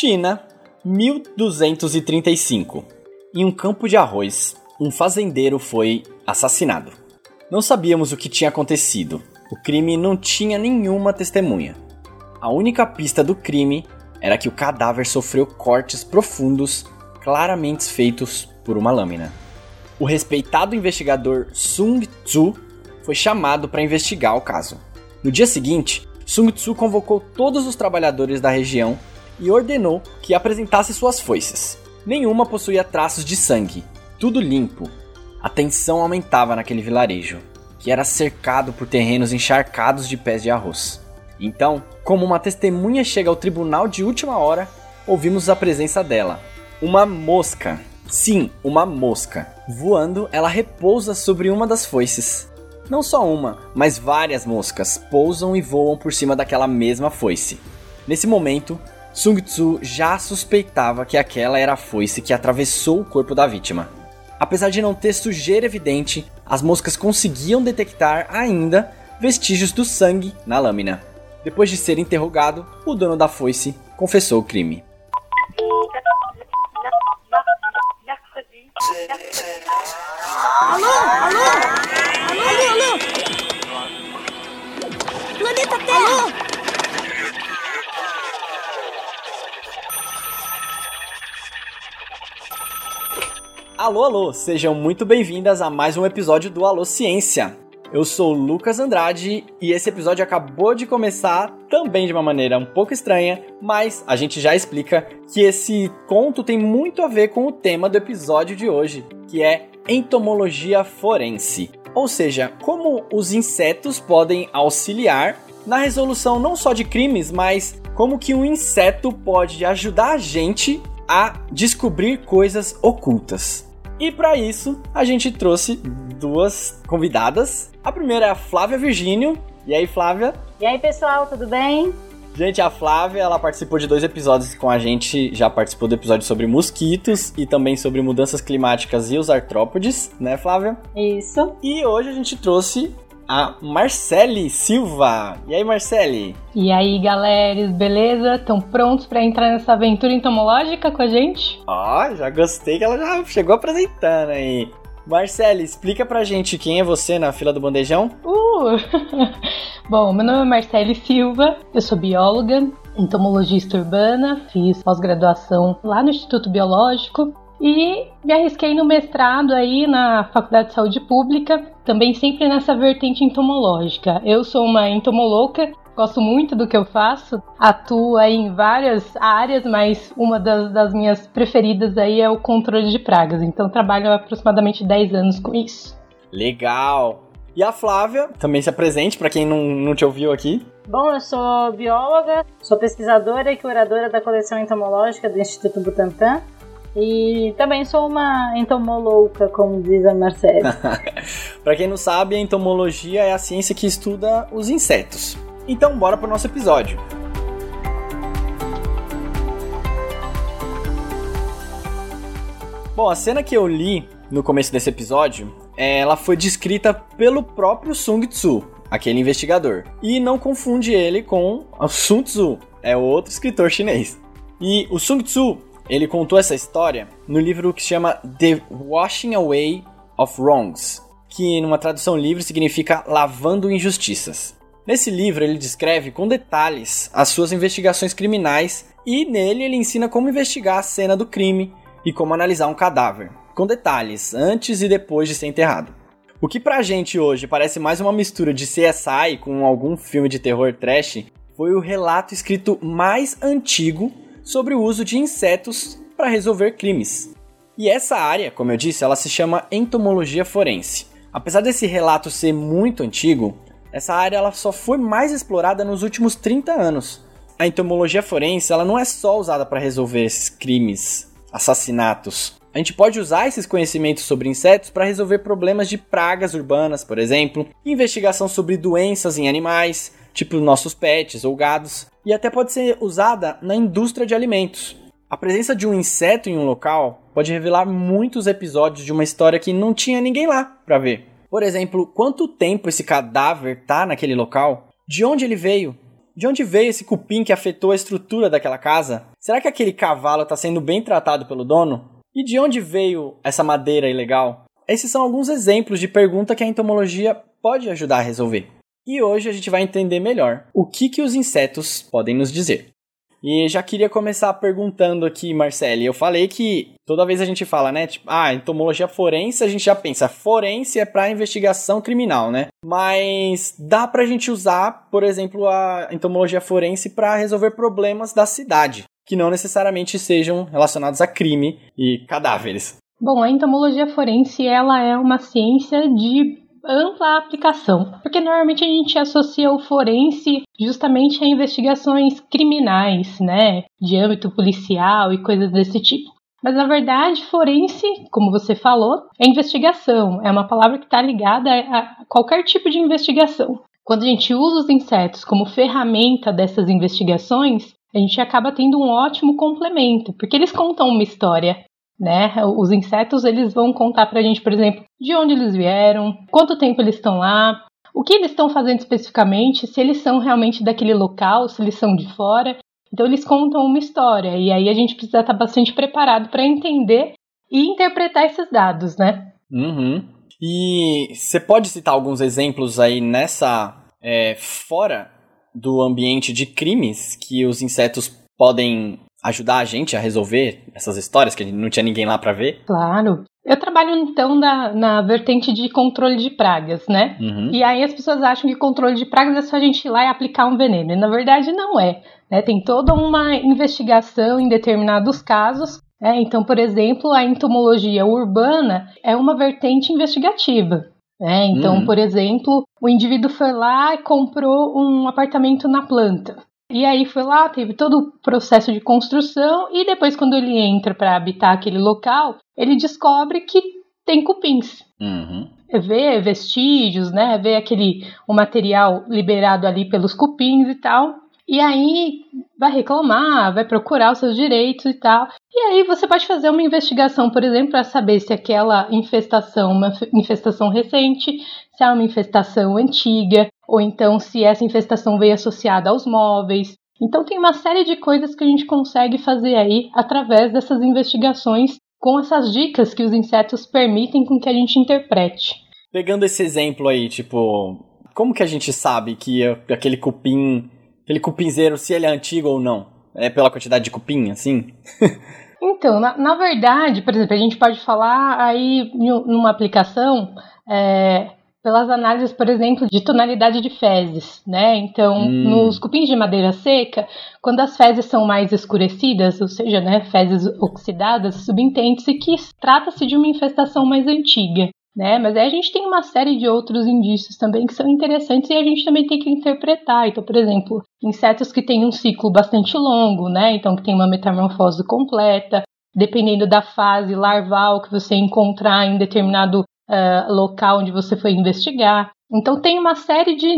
China, 1235. Em um campo de arroz, um fazendeiro foi assassinado. Não sabíamos o que tinha acontecido. O crime não tinha nenhuma testemunha. A única pista do crime era que o cadáver sofreu cortes profundos, claramente feitos por uma lâmina. O respeitado investigador Sung Tzu foi chamado para investigar o caso. No dia seguinte, Sung Tzu convocou todos os trabalhadores da região e ordenou que apresentasse suas foices. Nenhuma possuía traços de sangue, tudo limpo. A tensão aumentava naquele vilarejo, que era cercado por terrenos encharcados de pés de arroz. Então, como uma testemunha chega ao tribunal de última hora, ouvimos a presença dela. Uma mosca. Sim, uma mosca. Voando, ela repousa sobre uma das foices. Não só uma, mas várias moscas pousam e voam por cima daquela mesma foice. Nesse momento, Sung Tzu já suspeitava que aquela era a foice que atravessou o corpo da vítima. Apesar de não ter sujeira evidente, as moscas conseguiam detectar ainda vestígios do sangue na lâmina. Depois de ser interrogado, o dono da foice confessou o crime. Alô? Alô? Alô, alô? Planeta Terra! Alô? Alô, alô, sejam muito bem-vindas a mais um episódio do Alô Ciência. Eu sou Lucas Andrade e esse episódio acabou de começar também de uma maneira um pouco estranha, mas a gente já explica que esse conto tem muito a ver com o tema do episódio de hoje, que é entomologia forense. Ou seja, como os insetos podem auxiliar na resolução não só de crimes, mas como que um inseto pode ajudar a gente a descobrir coisas ocultas. E para isso, a gente trouxe duas convidadas. A primeira é a Flávia Virgínio. E aí, Flávia? E aí, pessoal, tudo bem? Gente, a Flávia, ela participou de dois episódios com a gente, já participou do episódio sobre mosquitos e também sobre mudanças climáticas e os artrópodes, né, Flávia? Isso. E hoje a gente trouxe a Marcele Silva. E aí, Marcele? E aí, galera, beleza? Estão prontos para entrar nessa aventura entomológica com a gente? Ó, já gostei que ela já chegou apresentando aí. Marcele, explica pra gente quem é você na fila do bandejão. Uh! Bom, meu nome é Marcele Silva, eu sou bióloga, entomologista urbana, fiz pós-graduação lá no Instituto Biológico e me arrisquei no mestrado aí na Faculdade de Saúde Pública, também sempre nessa vertente entomológica. Eu sou uma entomoloca, gosto muito do que eu faço, atuo aí em várias áreas, mas uma das, das minhas preferidas aí é o controle de pragas. Então trabalho há aproximadamente 10 anos com isso. Legal! E a Flávia, também se apresente para quem não, não te ouviu aqui. Bom, eu sou bióloga, sou pesquisadora e curadora da coleção entomológica do Instituto Butantan. E também sou uma entomolouca, como diz a Marcele. Para quem não sabe, a entomologia é a ciência que estuda os insetos. Então, bora pro nosso episódio. Bom, a cena que eu li no começo desse episódio, ela foi descrita pelo próprio Sung Tzu, aquele investigador. E não confunde ele com Sun Tzu, é outro escritor chinês. E o Sung Tzu, ele contou essa história no livro que se chama The Washing Away of Wrongs, que numa tradução livre significa Lavando Injustiças. Nesse livro ele descreve com detalhes as suas investigações criminais e nele ele ensina como investigar a cena do crime e como analisar um cadáver, com detalhes antes e depois de ser enterrado. O que pra gente hoje parece mais uma mistura de CSI com algum filme de terror trash, foi o relato escrito mais antigo sobre o uso de insetos para resolver crimes. E essa área, como eu disse, ela se chama entomologia forense. Apesar desse relato ser muito antigo, essa área ela só foi mais explorada nos últimos 30 anos. A entomologia forense ela não é só usada para resolver esses crimes, assassinatos. A gente pode usar esses conhecimentos sobre insetos para resolver problemas de pragas urbanas, por exemplo, investigação sobre doenças em animais, tipo nossos pets ou gados, e até pode ser usada na indústria de alimentos. A presença de um inseto em um local pode revelar muitos episódios de uma história que não tinha ninguém lá para ver. Por exemplo, quanto tempo esse cadáver tá naquele local? De onde ele veio? De onde veio esse cupim que afetou a estrutura daquela casa? Será que aquele cavalo está sendo bem tratado pelo dono? E de onde veio essa madeira ilegal? Esses são alguns exemplos de pergunta que a entomologia pode ajudar a resolver. E hoje a gente vai entender melhor o que, que os insetos podem nos dizer. E já queria começar perguntando aqui, Marcele. Eu falei que toda vez a gente fala, né? Tipo, ah, entomologia forense, a gente já pensa, forense é para investigação criminal, né? Mas dá pra gente usar, por exemplo, a entomologia forense para resolver problemas da cidade, que não necessariamente sejam relacionados a crime e cadáveres. Bom, a entomologia forense ela é uma ciência de ampla aplicação, porque normalmente a gente associa o forense justamente a investigações criminais, né, de âmbito policial e coisas desse tipo. Mas na verdade, forense, como você falou, é investigação, é uma palavra que está ligada a qualquer tipo de investigação. Quando a gente usa os insetos como ferramenta dessas investigações, a gente acaba tendo um ótimo complemento, porque eles contam uma história né? Os insetos eles vão contar para a gente, por exemplo, de onde eles vieram, quanto tempo eles estão lá, o que eles estão fazendo especificamente, se eles são realmente daquele local, se eles são de fora. Então eles contam uma história e aí a gente precisa estar bastante preparado para entender e interpretar esses dados, né? Uhum. E você pode citar alguns exemplos aí nessa é, fora do ambiente de crimes que os insetos podem ajudar a gente a resolver essas histórias que não tinha ninguém lá para ver? Claro. Eu trabalho então na, na vertente de controle de pragas, né? Uhum. E aí as pessoas acham que controle de pragas é só a gente ir lá e aplicar um veneno. E na verdade não é. Né? Tem toda uma investigação em determinados casos. Né? Então, por exemplo, a entomologia urbana é uma vertente investigativa. Né? Então, uhum. por exemplo, o indivíduo foi lá e comprou um apartamento na planta. E aí foi lá, teve todo o processo de construção e depois quando ele entra para habitar aquele local, ele descobre que tem cupins. Uhum. Vê vestígios, né? Vê aquele o material liberado ali pelos cupins e tal. E aí vai reclamar, vai procurar os seus direitos e tal. E aí você pode fazer uma investigação, por exemplo, para saber se aquela infestação uma infestação recente, se é uma infestação antiga, ou então se essa infestação veio associada aos móveis. Então tem uma série de coisas que a gente consegue fazer aí através dessas investigações com essas dicas que os insetos permitem com que a gente interprete. Pegando esse exemplo aí, tipo, como que a gente sabe que aquele cupim aquele cupinzeiro, se ele é antigo ou não? É pela quantidade de cupim, assim? então, na, na, verdade, por exemplo, a gente pode falar aí numa aplicação é, pelas análises, por exemplo, de tonalidade de fezes, né? Então, hum. nos cupins de madeira seca, quando as fezes são mais escurecidas, ou seja, né, fezes oxidadas, subentende-se que trata-se de uma infestação mais antiga né? Mas aí a gente tem uma série de outros indícios também que são interessantes e a gente também tem que interpretar. Então, por exemplo, insetos que têm um ciclo bastante longo, né? Então, que tem uma metamorfose completa, dependendo da fase larval que você encontrar em determinado uh, local onde você foi investigar. Então tem uma série de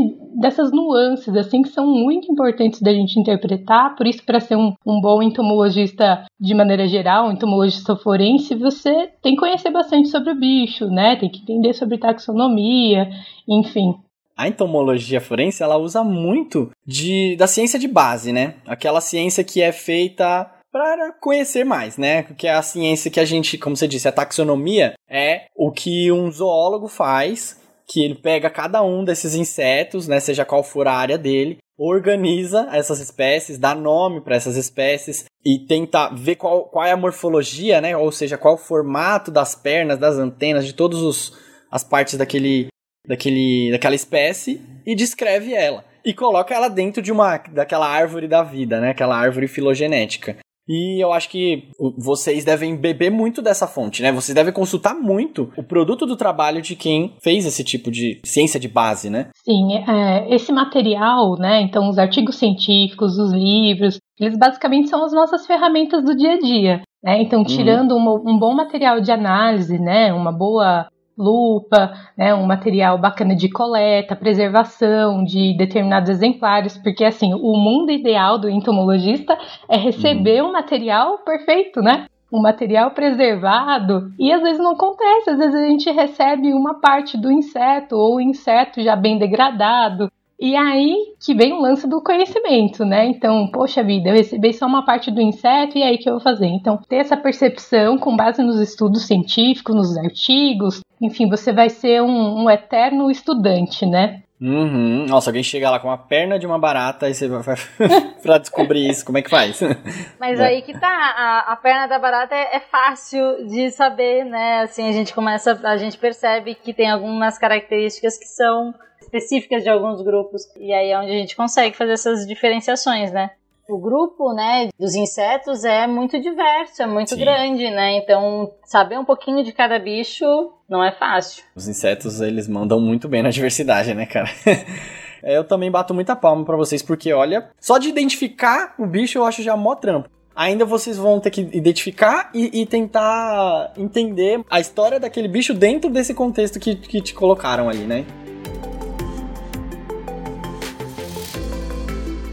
dessas nuances assim que são muito importantes da gente interpretar. Por isso, para ser um, um, bom entomologista de maneira geral, um entomologista forense, você tem que conhecer bastante sobre o bicho, né? Tem que entender sobre taxonomia, enfim. A entomologia forense ela usa muito de da ciência de base, né? Aquela ciência que é feita para conhecer mais, né? Que é a ciência que a gente, como você disse, a taxonomia é o que um zoólogo faz que ele pega cada um desses insetos, né, seja qual for a área dele, organiza essas espécies, dá nome para essas espécies e tenta ver qual, qual é a morfologia, né, ou seja, qual o formato das pernas, das antenas, de todas as partes daquele, daquele, daquela espécie e descreve ela. E coloca ela dentro de uma daquela árvore da vida, né? Aquela árvore filogenética. E eu acho que vocês devem beber muito dessa fonte, né? Vocês devem consultar muito o produto do trabalho de quem fez esse tipo de ciência de base, né? Sim, é, esse material, né? Então, os artigos científicos, os livros, eles basicamente são as nossas ferramentas do dia a dia. Né? Então, uhum. tirando uhum. um, um bom material de análise, né? Uma boa lupa, né, um material bacana de coleta, preservação de determinados exemplares, porque assim, o mundo ideal do entomologista é receber uhum. um material perfeito, né? Um material preservado, e às vezes não acontece, às vezes a gente recebe uma parte do inseto ou o inseto já bem degradado. E aí que vem o lance do conhecimento, né? Então, poxa vida, eu recebi só uma parte do inseto e aí que eu vou fazer? Então, ter essa percepção com base nos estudos científicos, nos artigos, enfim, você vai ser um, um eterno estudante, né? Uhum. Nossa, alguém chega lá com a perna de uma barata e você vai pra descobrir isso, como é que faz? Mas é. aí que tá, a, a, perna da barata é, é, fácil de saber, né? Assim, a gente começa, a gente percebe que tem algumas características que são específicas de alguns grupos. E aí é onde a gente consegue fazer essas diferenciações, né? O grupo, né, dos insetos é muito diverso, é muito Sim. grande, né? Então, saber um pouquinho de cada bicho não é fácil. Os insetos, eles mandam muito bem na diversidade, né, cara? eu também bato muita palma para vocês, porque olha, só de identificar o bicho eu acho já mó trampo. Ainda vocês vão ter que identificar e, e, tentar entender a história daquele bicho dentro desse contexto que, que te colocaram ali, né?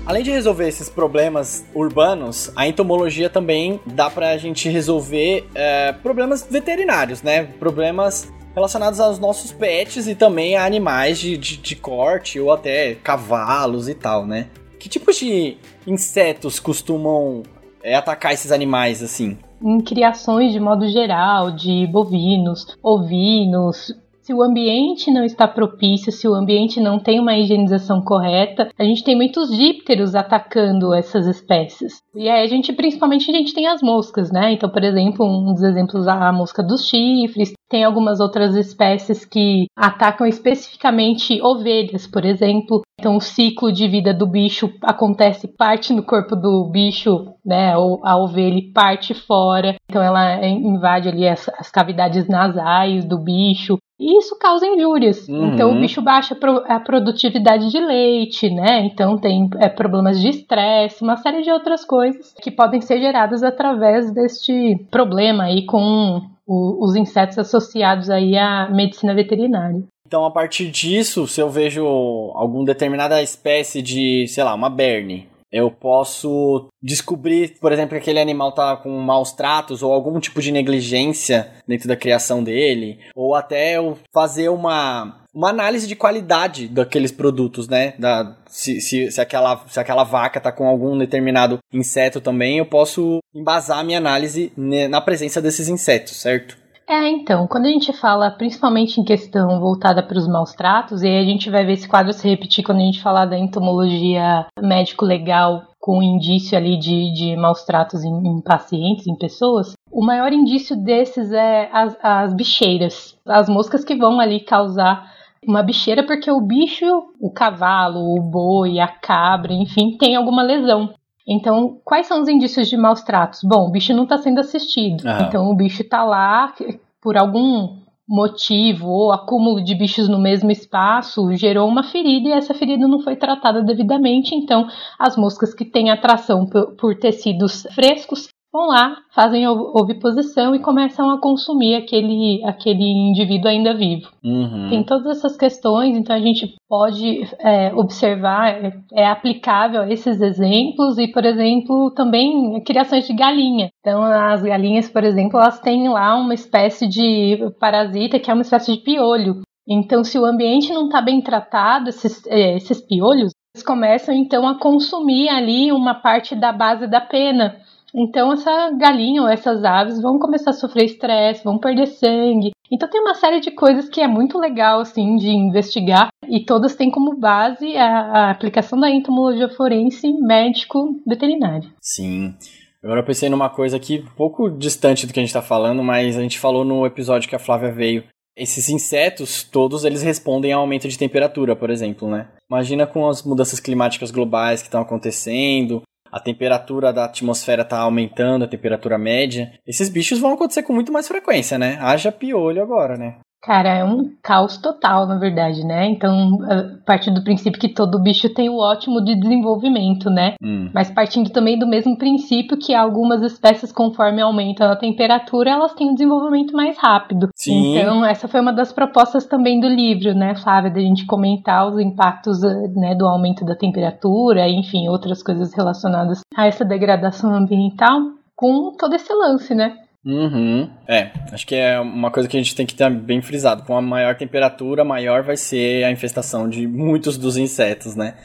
Além de resolver esses problemas urbanos, a entomologia também dá pra gente resolver é, problemas veterinários, né? Problemas relacionados aos nossos pets e também a animais de, de, de corte ou até cavalos e tal, né? Que tipos de insetos costumam é, atacar esses animais assim? Em criações de modo geral, de bovinos, ovinos, se o ambiente não está propício, se o ambiente não tem uma higienização correta, a gente tem muitos dípteros atacando essas espécies. E aí a gente, principalmente, a gente tem as moscas, né? Então, por exemplo, um dos exemplos a mosca dos chifres, tem algumas outras espécies que atacam especificamente ovelhas, por exemplo. Então, o ciclo de vida do bicho acontece parte no corpo do bicho, né? A ovelha parte fora. Então, ela invade ali as, as cavidades nasais do bicho. E isso causa injúrias. Uhum. Então o bicho baixa a produtividade de leite, né? Então tem é, problemas de estresse, uma série de outras coisas que podem ser geradas através deste problema aí com o, os insetos associados aí à medicina veterinária. Então, a partir disso, se eu vejo alguma determinada espécie de, sei lá, uma berne, eu posso descobrir, por exemplo, que aquele animal tá com maus tratos ou algum tipo de negligência dentro da criação dele, ou até eu fazer uma uma análise de qualidade daqueles produtos, né? Da, se, se, se, aquela, se aquela vaca tá com algum determinado inseto também, eu posso embasar a minha análise na presença desses insetos, certo? É, então, quando a gente fala principalmente em questão voltada para os maus tratos, e aí a gente vai ver esse quadro se repetir quando a gente falar da entomologia médico-legal com indício ali de, de maus tratos em, em, pacientes, em pessoas, o maior indício desses é as, as bicheiras, as moscas que vão ali causar uma bicheira porque o bicho, o cavalo, o boi, a cabra, enfim, tem alguma lesão. Então, quais são os indícios de maus tratos? Bom, o bicho não está sendo assistido. Ah. Então, o bicho está lá por algum motivo ou acúmulo de bichos no mesmo espaço gerou uma ferida e essa ferida não foi tratada devidamente. Então, as moscas que têm atração por, por tecidos frescos vão lá, fazem oviposição e começam a consumir aquele, aquele indivíduo ainda vivo. Uhum. Tem todas essas questões, então a gente pode é, observar, é, é, aplicável a esses exemplos e, por exemplo, também criações de galinha. Então, as galinhas, por exemplo, elas têm lá uma espécie de parasita que é uma espécie de piolho. Então, se o ambiente não está bem tratado, esses, é, esses piolhos, eles começam então a consumir ali uma parte da base da pena. Então essa galinha ou essas aves vão começar a sofrer estresse, vão perder sangue. Então tem uma série de coisas que é muito legal assim de investigar e todas têm como base a, a aplicação da entomologia forense médico veterinário. Sim. Agora eu pensei numa coisa aqui um pouco distante do que a gente está falando, mas a gente falou no episódio que a Flávia veio. Esses insetos, todos eles respondem ao aumento de temperatura, por exemplo, né? Imagina com as mudanças climáticas globais que estão acontecendo, a temperatura da atmosfera tá aumentando, a temperatura média, esses bichos vão acontecer com muito mais frequência, né? Haja piolho agora, né? Cara, é um caos total, na verdade, né? Então, a partir do princípio que todo bicho tem o ótimo de desenvolvimento, né? Hum. Mas partindo também do mesmo princípio que algumas espécies, conforme aumentam a temperatura, elas têm um desenvolvimento mais rápido. Sim. Então, essa foi uma das propostas também do livro, né, Flávia, da gente comentar os impactos né, do aumento da temperatura, enfim, outras coisas relacionadas a essa degradação ambiental com todo esse lance, né? Uhum. É, acho que é uma coisa que a gente tem que ter bem frisado. Com a maior temperatura, maior vai ser a infestação de muitos dos insetos, né?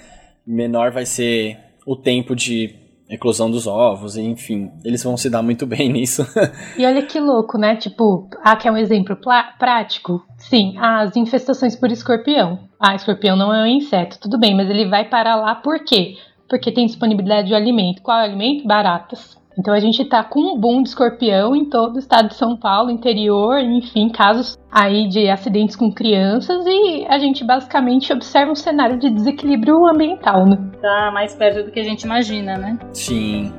Menor vai ser o tempo de eclosão dos ovos, enfim, eles vão se dar muito bem nisso. e olha que louco, né? Tipo, ah, quer um exemplo prático? Sim, as infestações por escorpião. Ah, escorpião não é um inseto, tudo bem, mas ele vai parar lá por quê? Porque tem disponibilidade de alimento. Qual é o alimento? Baratas. Então a gente tá com um boom de escorpião em todo o estado de São Paulo, interior, enfim, casos aí de acidentes com crianças e a gente basicamente observa um cenário de desequilíbrio ambiental, né? Tá mais perto do que a gente imagina, né? Sim.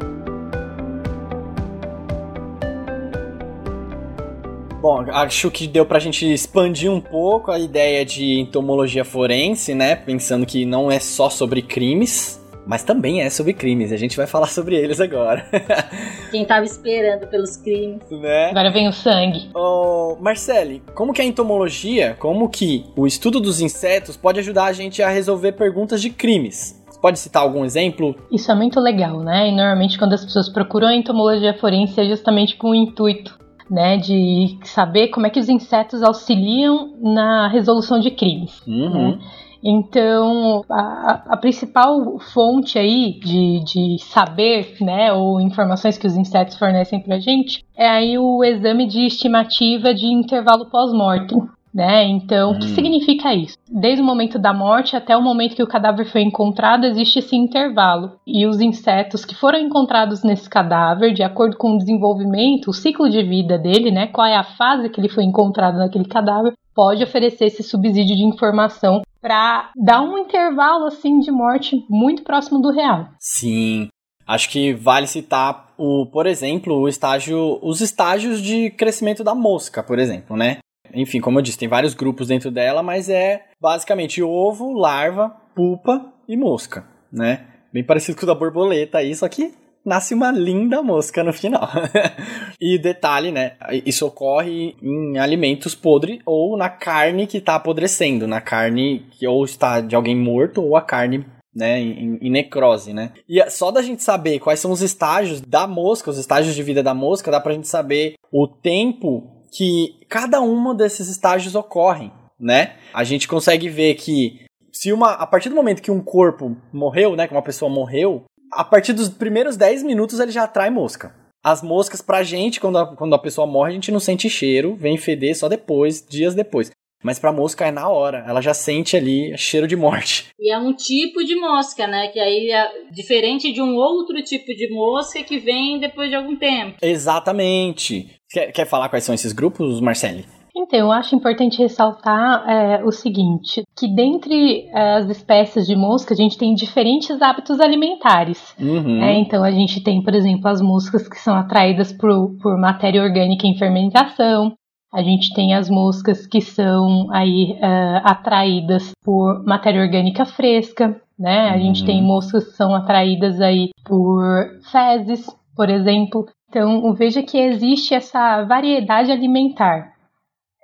Bom, acho que deu pra gente expandir um pouco a ideia de entomologia forense, né? Pensando que não é só sobre crimes, mas também é sobre crimes, e a gente vai falar sobre eles agora. Quem tava esperando pelos crimes. Né? Agora vem o sangue. Oh, Marcele, como que a entomologia, como que o estudo dos insetos pode ajudar a gente a resolver perguntas de crimes? Pode citar algum exemplo? Isso é muito legal, né? E normalmente quando as pessoas procuram a entomologia forense é justamente com o intuito né, de saber como é que os insetos auxiliam na resolução de crimes. Uhum. Né? Então, a, a, principal fonte aí de, de saber, né, ou informações que os insetos fornecem pra gente é aí o exame de estimativa de intervalo pós-mortem. Né? Então, hum. o que hum. significa isso? Desde o momento da morte até o momento que o cadáver foi encontrado, existe esse intervalo. E os insetos que foram encontrados nesse cadáver, de acordo com o desenvolvimento, o ciclo de vida dele, né? Qual é a fase que ele foi encontrado naquele cadáver, pode oferecer esse subsídio de informação para dar um intervalo assim de morte muito próximo do real. Sim. Acho que vale citar o, por exemplo, o estágio, os estágios de crescimento da mosca, por exemplo, né? Enfim, como eu disse, tem vários grupos dentro dela, mas é basicamente ovo, larva, pupa e mosca, né? Bem parecido com o da borboleta aí, só que nasce uma linda mosca no final. e detalhe, né? Isso ocorre em alimentos podres ou na carne que está apodrecendo, na carne que ou está de alguém morto ou a carne né, em, em, necrose, né? E é só da gente saber quais são os estágios da mosca, os estágios de vida da mosca, dá pra gente saber o tempo que cada um desses estágios ocorrem, né? A gente consegue ver que se uma a partir do momento que um corpo morreu, né, que uma pessoa morreu, a partir dos primeiros 10 minutos ele já atrai mosca. As moscas, pra gente, quando a, quando a pessoa morre, a gente não sente cheiro, vem feder só depois, dias depois. Mas pra mosca é na hora, ela já sente ali cheiro de morte. E é um tipo de mosca, né? Que aí é diferente de um outro tipo de mosca que vem depois de algum tempo. Exatamente. Quer, quer falar quais são esses grupos, Marcele? Então, eu acho importante ressaltar é, o seguinte: que dentre é, as espécies de mosca, a gente tem diferentes hábitos alimentares. Uhum. É, então, a gente tem, por exemplo, as moscas que são atraídas por, por matéria orgânica em fermentação. A gente tem as moscas que são aí é, atraídas por matéria orgânica fresca, né? A uhum. gente tem uhum. moscas que são atraídas aí por fezes, por exemplo. Então, veja que existe essa variedade alimentar.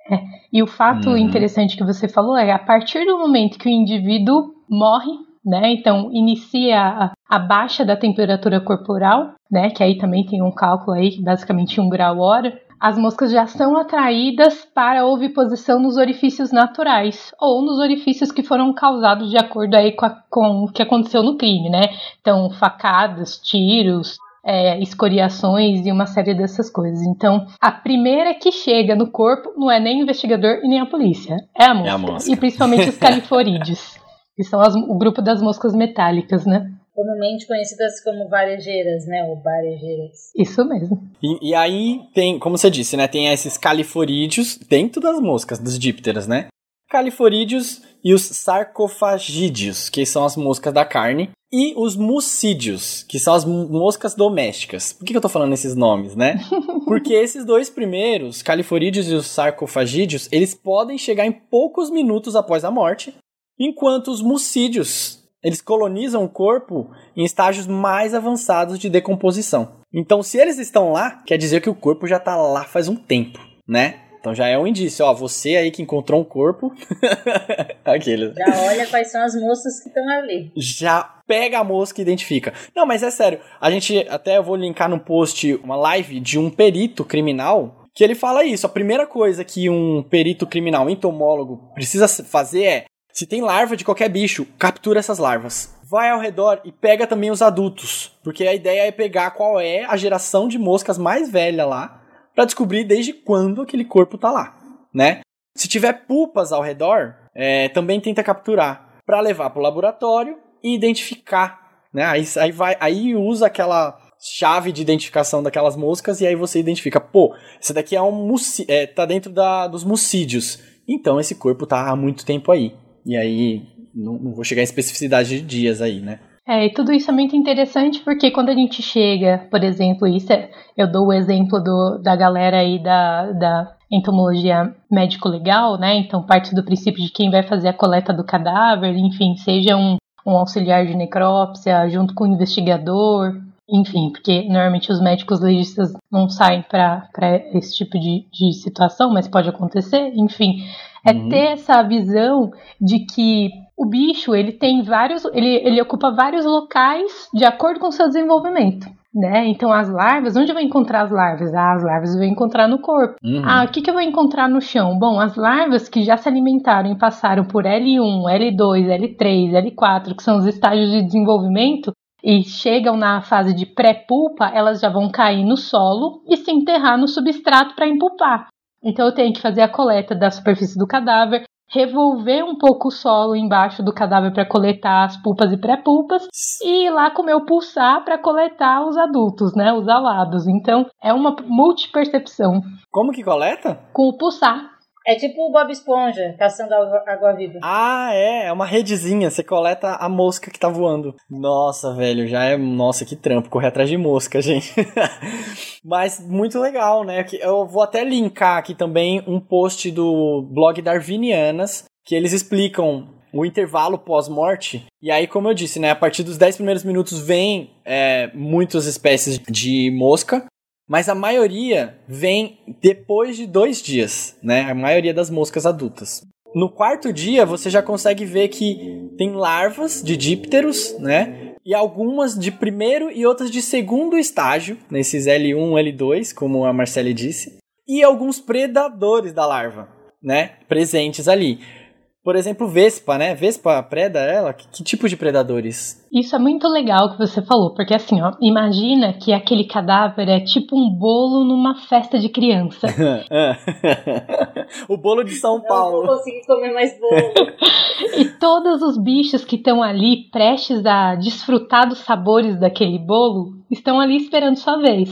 É. E o fato uhum. interessante que você falou é a partir do momento que o indivíduo morre, né? Então inicia a, a baixa da temperatura corporal, né? Que aí também tem um cálculo aí, basicamente um grau hora. As moscas já são atraídas para a oviposição nos orifícios naturais ou nos orifícios que foram causados de acordo aí com, a, com o que aconteceu no crime, né? Então, facadas, tiros, é, escoriações e uma série dessas coisas. Então, a primeira que chega no corpo não é nem o investigador e nem a polícia, é a mosca. É a mosca. E principalmente os califorídeos, que são as, o grupo das moscas metálicas, né? Comumente conhecidas como varejeiras, né? Ou varejeiras. Isso mesmo. E, e, aí tem, como você disse, né? Tem esses califorídeos dentro das moscas, dos dípteras, né? Califorídeos e os sarcofagídeos, que são as moscas da carne, e os mucídeos, que são as moscas domésticas. Por que, eu tô falando esses nomes, né? Porque esses dois primeiros, califorídeos e os sarcofagídeos, eles podem chegar em poucos minutos após a morte, enquanto os mucídeos, eles colonizam o corpo em estágios mais avançados de decomposição. Então, se eles estão lá, quer dizer que o corpo já está lá faz um tempo, né? Então já é um indício, ó, você aí que encontrou um corpo. Aquele. Já olha quais são as moças que estão ali. Já pega a mosca e identifica. Não, mas é sério. A gente até eu vou linkar no post uma live de um perito criminal que ele fala isso. A primeira coisa que um perito criminal, entomólogo, precisa fazer é se tem larva de qualquer bicho, captura essas larvas. Vai ao redor e pega também os adultos, porque a ideia é pegar qual é a geração de moscas mais velha lá para descobrir desde quando aquele corpo tá lá, né? Se tiver pupas ao redor, é, também tenta capturar para levar para o laboratório e identificar, né? Aí, aí, vai, aí usa aquela chave de identificação daquelas moscas e aí você identifica, pô, esse daqui é um muci é, tá dentro da, dos mucídios, então esse corpo tá há muito tempo aí. E aí não, não vou chegar em especificidade de dias aí, né? É, e tudo isso é muito interessante porque quando a gente chega, por exemplo, isso é, eu dou o exemplo do, da galera aí da, da entomologia médico-legal, né? Então parte do princípio de quem vai fazer a coleta do cadáver, enfim, seja um, um auxiliar de necrópsia junto com o investigador, enfim, porque normalmente os médicos legistas não saem para esse tipo de, de situação, mas pode acontecer, enfim. É uhum. ter essa visão de que o bicho ele tem vários, ele, ele ocupa vários locais de acordo com o seu desenvolvimento. Né? Então as larvas, onde eu vou encontrar as larvas? Ah, as larvas eu vou encontrar no corpo. Uhum. Ah, o que, que eu vou encontrar no chão? Bom, as larvas que já se alimentaram e passaram por L1, L2, L3, L4, que são os estágios de desenvolvimento, e chegam na fase de pré-pulpa, elas já vão cair no solo e se enterrar no substrato para empulpar. Então eu tenho que fazer a coleta da superfície do cadáver, revolver um pouco o solo embaixo do cadáver para coletar as pulpas e pré-pulpas e ir lá com o meu pulsar para coletar os adultos, né, os alados. Então é uma multipercepção. Como que coleta? Com o pulsar. É tipo o Bob Esponja caçando água-viva. Ah, é, é uma redezinha. Você coleta a mosca que tá voando. Nossa, velho, já é. Nossa, que trampo, correr atrás de mosca, gente. Mas muito legal, né? Eu vou até linkar aqui também um post do blog Darwinianas, que eles explicam o intervalo pós-morte. E aí, como eu disse, né? A partir dos 10 primeiros minutos vem é, muitas espécies de mosca mas a maioria vem depois de dois dias, né? A maioria das moscas adultas. No quarto dia, você já consegue ver que tem larvas de dípteros, né? E algumas de primeiro e outras de segundo estágio, nesses L1, L2, como a Marcele disse. E alguns predadores da larva, né? Presentes ali. Por exemplo, Vespa, né? Vespa preda ela? Que, que, tipo de predadores? Isso é muito legal que você falou, porque assim, ó, imagina que aquele cadáver é tipo um bolo numa festa de criança. o bolo de São Paulo. Eu não consegui comer mais bolo. e todos os bichos que estão ali prestes a desfrutar dos sabores daquele bolo estão ali esperando sua vez.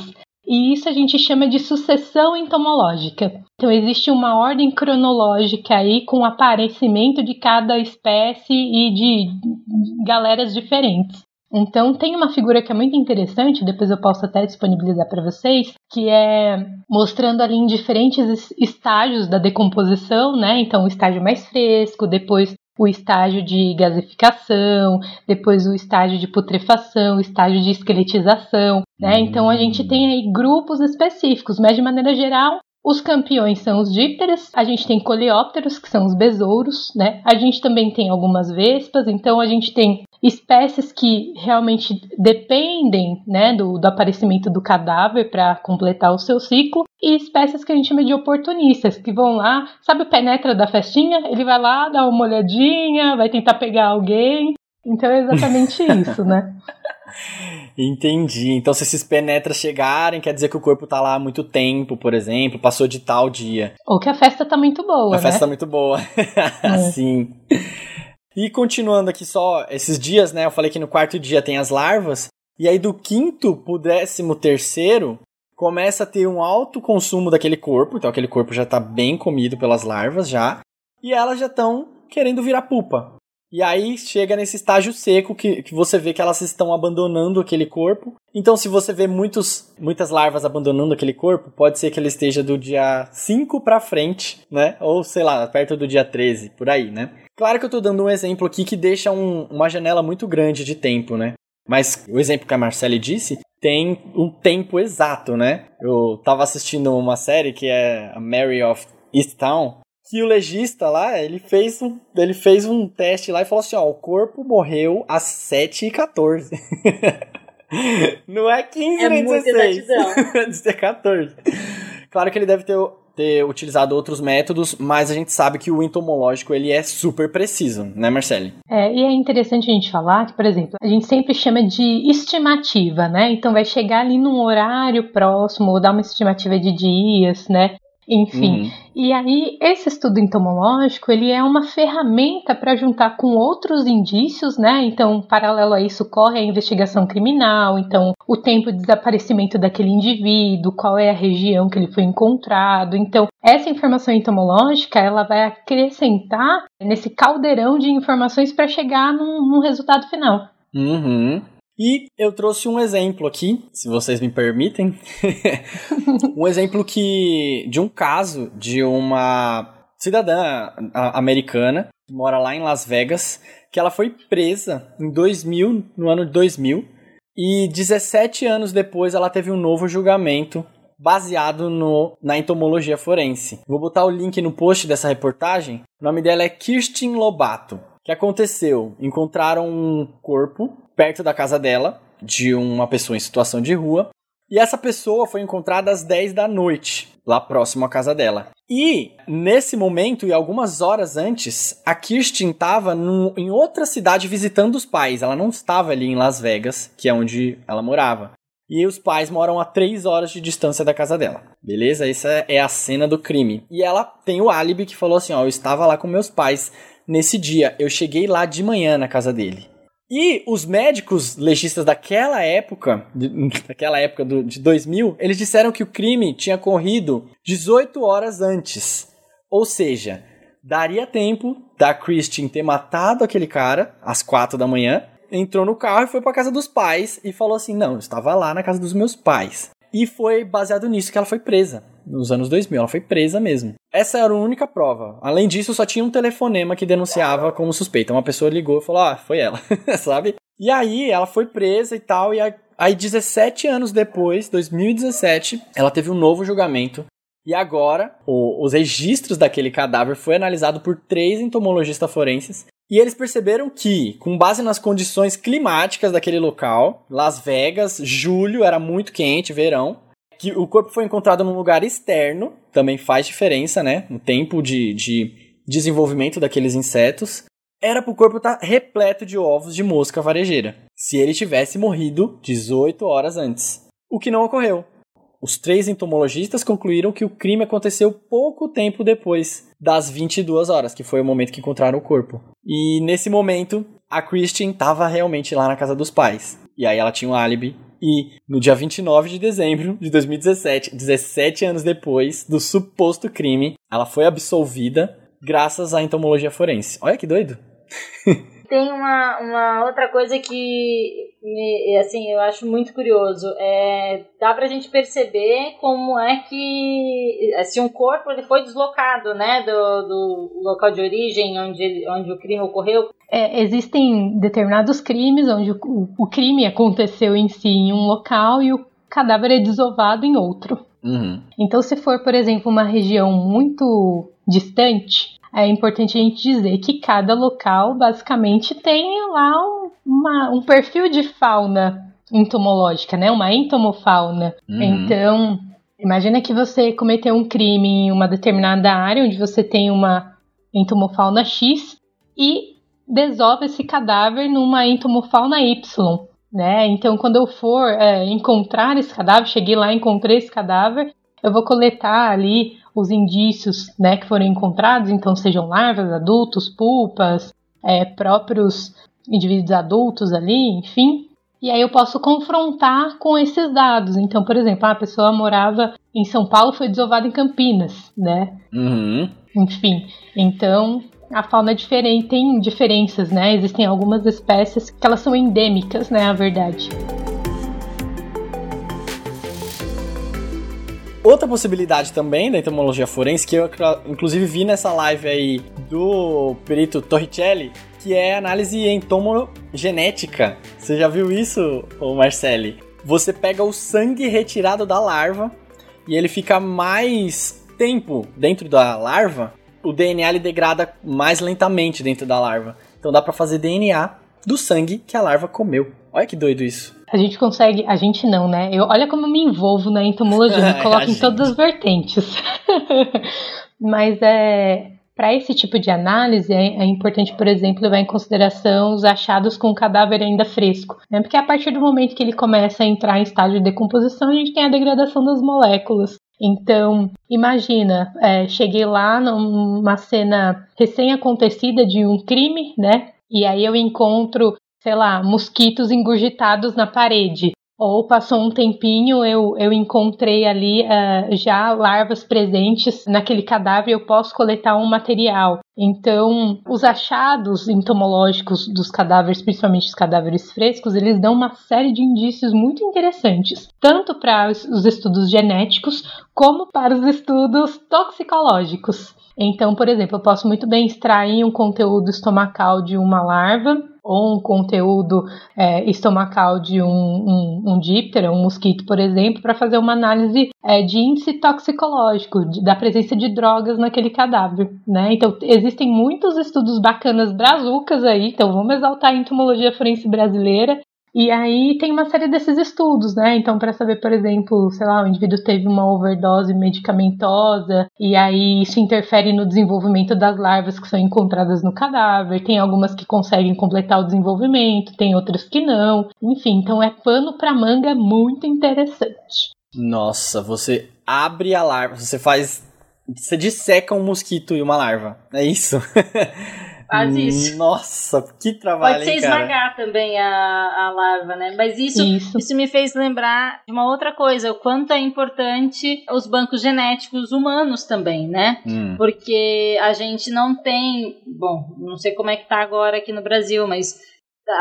E isso a gente chama de sucessão entomológica. Então existe uma ordem cronológica aí com o aparecimento de cada espécie e de galeras diferentes. Então tem uma figura que é muito interessante, depois eu posso até disponibilizar para vocês, que é mostrando ali em diferentes estágios da decomposição, né? Então o estágio mais fresco, depois o estágio de gasificação, depois o estágio de putrefação, o estágio de esqueletização, né? Então a gente tem aí grupos específicos, mas de maneira geral os campeões são os dípteros, a gente tem coleópteros, que são os besouros, né? A gente também tem algumas vespas, então a gente tem espécies que realmente dependem, né, do, do aparecimento do cadáver para completar o seu ciclo, e espécies que a gente chama de oportunistas, que vão lá, sabe o penetra da festinha? Ele vai lá, dá uma olhadinha, vai tentar pegar alguém. Então é exatamente isso, né? Entendi. Então, se esses penetras chegarem, quer dizer que o corpo tá lá há muito tempo, por exemplo, passou de tal dia. Ou que a festa tá muito boa. A né? festa tá muito boa. É. Sim. E continuando aqui só esses dias, né? Eu falei que no quarto dia tem as larvas. E aí, do quinto pro décimo terceiro, começa a ter um alto consumo daquele corpo. Então, aquele corpo já tá bem comido pelas larvas já. E elas já estão querendo virar pupa. E aí chega nesse estágio seco que, que você vê que elas estão abandonando aquele corpo. Então, se você vê muitos, muitas larvas abandonando aquele corpo, pode ser que ele esteja do dia 5 para frente, né? Ou sei lá, perto do dia 13, por aí, né? Claro que eu tô dando um exemplo aqui que deixa um, uma janela muito grande de tempo, né? Mas o exemplo que a Marcele disse tem um tempo exato, né? Eu tava assistindo uma série que é a Mary of Easttown, que o legista lá, ele fez um, ele fez um teste lá e falou assim, ó, o corpo morreu às 7h14. Não é 15 É nem muita 16. exatidão. de ser 14. Claro que ele deve ter, ter utilizado outros métodos, mas a gente sabe que o entomológico ele é super preciso, né, Marcele? É, e é interessante a gente falar que, por exemplo, a gente sempre chama de estimativa, né? Então vai chegar ali num horário próximo, ou dar uma estimativa de dias, né? Enfim. Uhum. E aí, esse estudo entomológico, ele é uma ferramenta para juntar com outros indícios, né? Então, paralelo a isso, corre a investigação criminal, então, o tempo de desaparecimento daquele indivíduo, qual é a região que ele foi encontrado. Então, essa informação entomológica, ela vai acrescentar nesse caldeirão de informações para chegar num, num resultado final. Uhum. E eu trouxe um exemplo aqui, se vocês me permitem. um exemplo que de um caso de uma cidadã americana que mora lá em Las Vegas, que ela foi presa em 2000, no ano de 2000, e 17 anos depois ela teve um novo julgamento baseado no, na entomologia forense. Vou botar o link no post dessa reportagem. O nome dela é Kirsten Lobato. O que aconteceu? Encontraram um corpo perto da casa dela, de uma pessoa em situação de rua, e essa pessoa foi encontrada às 10 da noite, lá próximo à casa dela. E nesse momento e algumas horas antes, a Kirsten estava em outra cidade visitando os pais. Ela não estava ali em Las Vegas, que é onde ela morava. E os pais moram a 3 horas de distância da casa dela. Beleza? Essa é a cena do crime. E ela tem o álibi que falou assim: ó, eu estava lá com meus pais nesse dia. Eu cheguei lá de manhã na casa dele. E os médicos legistas daquela época, de- daquela época do, de 2000, eles disseram que o crime tinha corrido 18 horas antes. Ou seja, daria tempo da Christine ter matado aquele cara às 4 da manhã, entrou no carro e foi para casa dos pais e falou assim: "Não, eu estava lá na casa dos meus pais". E foi baseado nisso que ela foi presa. Nos anos 2000, ela foi presa mesmo. Essa era a única prova. Além disso, só tinha um telefonema que denunciava como suspeita. Uma pessoa ligou e falou: Ah, foi ela, sabe? E aí ela foi presa e tal. E aí, aí 17 anos depois, 2017, ela teve um novo julgamento. E agora, o- os registros daquele cadáver foi analisado por três entomologistas forenses. E eles perceberam que, com base nas condições climáticas daquele local, Las Vegas, julho, era muito quente, verão, que o corpo foi encontrado num lugar externo, também faz diferença, né? No tempo de, de desenvolvimento daqueles insetos. Era pro corpo estar repleto de ovos de mosca varejeira, se ele tivesse morrido 18 horas antes. O que não ocorreu. Os três entomologistas concluíram que o crime aconteceu pouco tempo depois das 22 horas, que foi o momento que encontraram o corpo. E nesse momento, a Christian estava realmente lá na casa dos pais. E aí ela tinha um álibi. E no dia 29 de dezembro de 2017, 17 anos depois do suposto crime, ela foi absolvida graças à entomologia forense. Olha que doido. Tem uma, uma outra coisa que, me, assim, eu acho muito curioso. É, dá pra gente perceber como é que, se um corpo ele foi deslocado, né, do, do local de origem onde, ele- onde o crime ocorreu. É, existem determinados crimes onde o, o- o crime aconteceu em si em um local e o cadáver é desovado em outro. Uhum. Então, se for, por exemplo, uma região muito distante, é importante a gente dizer que cada local basicamente tem lá um, uma- um perfil de fauna entomológica, né? Uma entomofauna. Uhum. Então, imagina que você cometeu um crime em uma determinada área onde você tem uma entomofauna X e desova esse cadáver numa entomofauna Y. Né? Então, quando eu for é, encontrar esse cadáver, cheguei lá, encontrei esse cadáver, eu vou coletar ali os indícios né, que foram encontrados, então sejam larvas, adultos, pulpas, é, próprios indivíduos adultos ali, enfim. E aí eu posso confrontar com esses dados. Então, por exemplo, ah, a pessoa morava em São Paulo, foi desovada em Campinas, né? Uhum. Enfim, então a fauna é diferente, tem diferenças, né? Existem algumas espécies que elas são endêmicas, né? A verdade. Outra possibilidade também da entomologia forense, que eu inclusive vi nessa live aí do perito Torricelli, que é análise entomogenética. Você já viu isso, ô Marcele? Você pega o sangue retirado da larva e ele fica mais tempo dentro da larva, o DNA ele degrada mais lentamente dentro da larva. Então dá para fazer DNA do sangue que a larva comeu. Olha que doido isso. A gente consegue, a gente não, né? Eu, olha como eu me envolvo na entomologia, me coloco em todas as vertentes. Mas é, para esse tipo de análise, é, é, importante, por exemplo, levar em consideração os achados com o cadáver ainda fresco. Né? Porque a partir do momento que ele começa a entrar em estágio de decomposição, a gente tem a degradação das moléculas. Então, imagina, é, cheguei lá numa cena recém-acontecida de um crime, né? E aí eu encontro, sei lá, mosquitos engurgitados na parede. Ou passou um tempinho, eu, eu encontrei ali uh, já larvas presentes naquele cadáver, eu posso coletar um material. Então, os achados entomológicos dos cadáveres, principalmente os cadáveres frescos, eles dão uma série de indícios muito interessantes, tanto para os estudos genéticos como para os estudos toxicológicos. Então, por exemplo, eu posso muito bem extrair um conteúdo estomacal de uma larva ou um conteúdo é, estomacal de um, um, um díptero, um mosquito, por exemplo, para fazer uma análise é, de índice toxicológico, de, da presença de drogas naquele cadáver, né? Então, existem muitos estudos bacanas brazucas aí, então vamos exaltar a entomologia forense brasileira e aí tem uma série desses estudos, né? Então, para saber, por exemplo, sei lá, o indivíduo teve uma overdose medicamentosa e aí isso interfere no desenvolvimento das larvas que são encontradas no cadáver. Tem algumas que conseguem completar o desenvolvimento, tem outras que não. Enfim, então é pano para manga muito interessante. Nossa, você abre a larva, você faz. Você disseca um mosquito e uma larva. É isso? Faz isso. Nossa, que trabalho, Pode ser hein, esmagar também a, a larva, né? Mas isso, isso, isso me fez lembrar de uma outra coisa, o quanto é importante os bancos genéticos humanos também, né? Hum. Porque a gente não tem, bom, não sei como é que tá agora aqui no Brasil, mas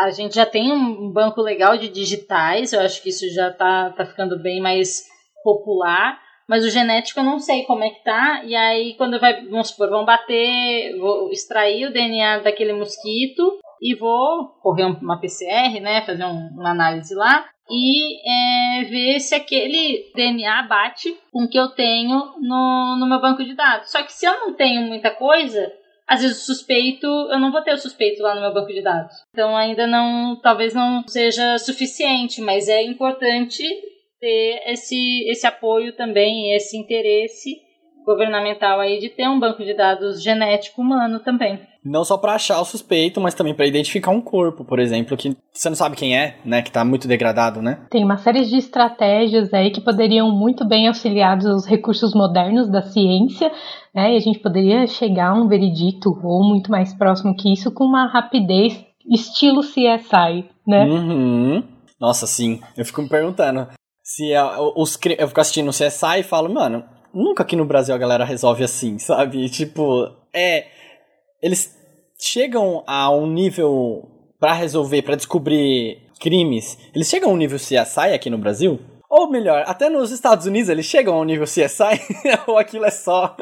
a gente já tem um banco legal de digitais, eu acho que isso já tá, tá ficando bem mais popular. Mas o genético eu não sei como é que tá. E aí, quando vai, vamos supor, vão bater, vou extrair o DNA daquele mosquito e vou correr uma PCR, né? Fazer um, uma análise lá e é, ver se aquele DNA bate com o que eu tenho no, no meu banco de dados. Só que se eu não tenho muita coisa, às vezes o suspeito, eu não vou ter o suspeito lá no meu banco de dados. Então ainda não, talvez não seja suficiente, mas é importante ter esse, esse apoio também, esse interesse governamental aí de ter um banco de dados genético humano também. Não só para achar o suspeito, mas também para identificar um corpo, por exemplo, que você não sabe quem é, né, que tá muito degradado, né? Tem uma série de estratégias aí que poderiam muito bem auxiliar os recursos modernos da ciência, né? E a gente poderia chegar a um veredito ou muito mais próximo que isso com uma rapidez estilo CSI, né? Uhum. Nossa, sim. Eu fico me perguntando, se a, os eu fico assistindo o CSI e falo, mano, nunca aqui no Brasil a galera resolve assim, sabe? Tipo, é. Eles chegam a um nível para resolver, para descobrir crimes. Eles chegam a um nível CSI aqui no Brasil? Ou melhor, até nos Estados Unidos eles chegam a um nível CSI? ou aquilo é só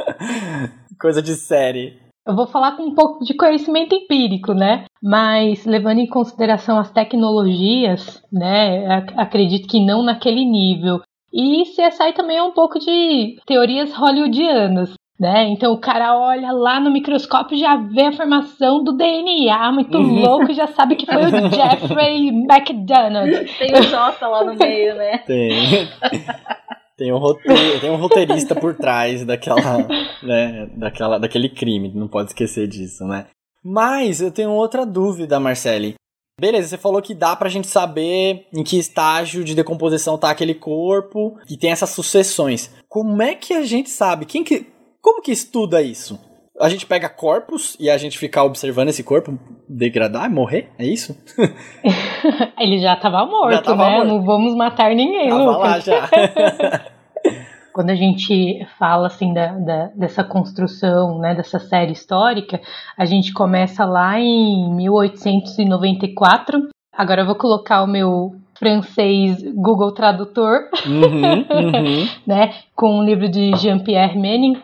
coisa de série? Eu vou falar com um pouco de conhecimento empírico, né? Mas levando em consideração as tecnologias, né? Acredito que não naquele nível. E CSI também é um pouco de teorias hollywoodianas. Né? Então o cara olha lá no microscópio já vê a formação do DNA, muito uhum. louco, já sabe que foi o Jeffrey McDonald. Tem o Jota lá no meio, né? Tem. Tem um, roteiro, tem um roteirista por trás daquela, né, daquela, daquele crime, não pode esquecer disso, né? Mas eu tenho outra dúvida, Marcele. Beleza, você falou que dá pra gente saber em que estágio de decomposição tá aquele corpo e tem essas sucessões. Como é que a gente sabe? Quem que, como que estuda isso? A gente pega corpos e a gente fica observando esse corpo degradar, morrer? É isso? Ele já tava morto, já tava né? Morto. Não vamos matar ninguém, tava Lucas. lá já. Quando a gente fala assim da, da, dessa construção, né, dessa série histórica, a gente começa lá em 1894. Agora eu vou colocar o meu francês Google Tradutor, uhum, uhum. né, com um livro de Jean-Pierre Menin,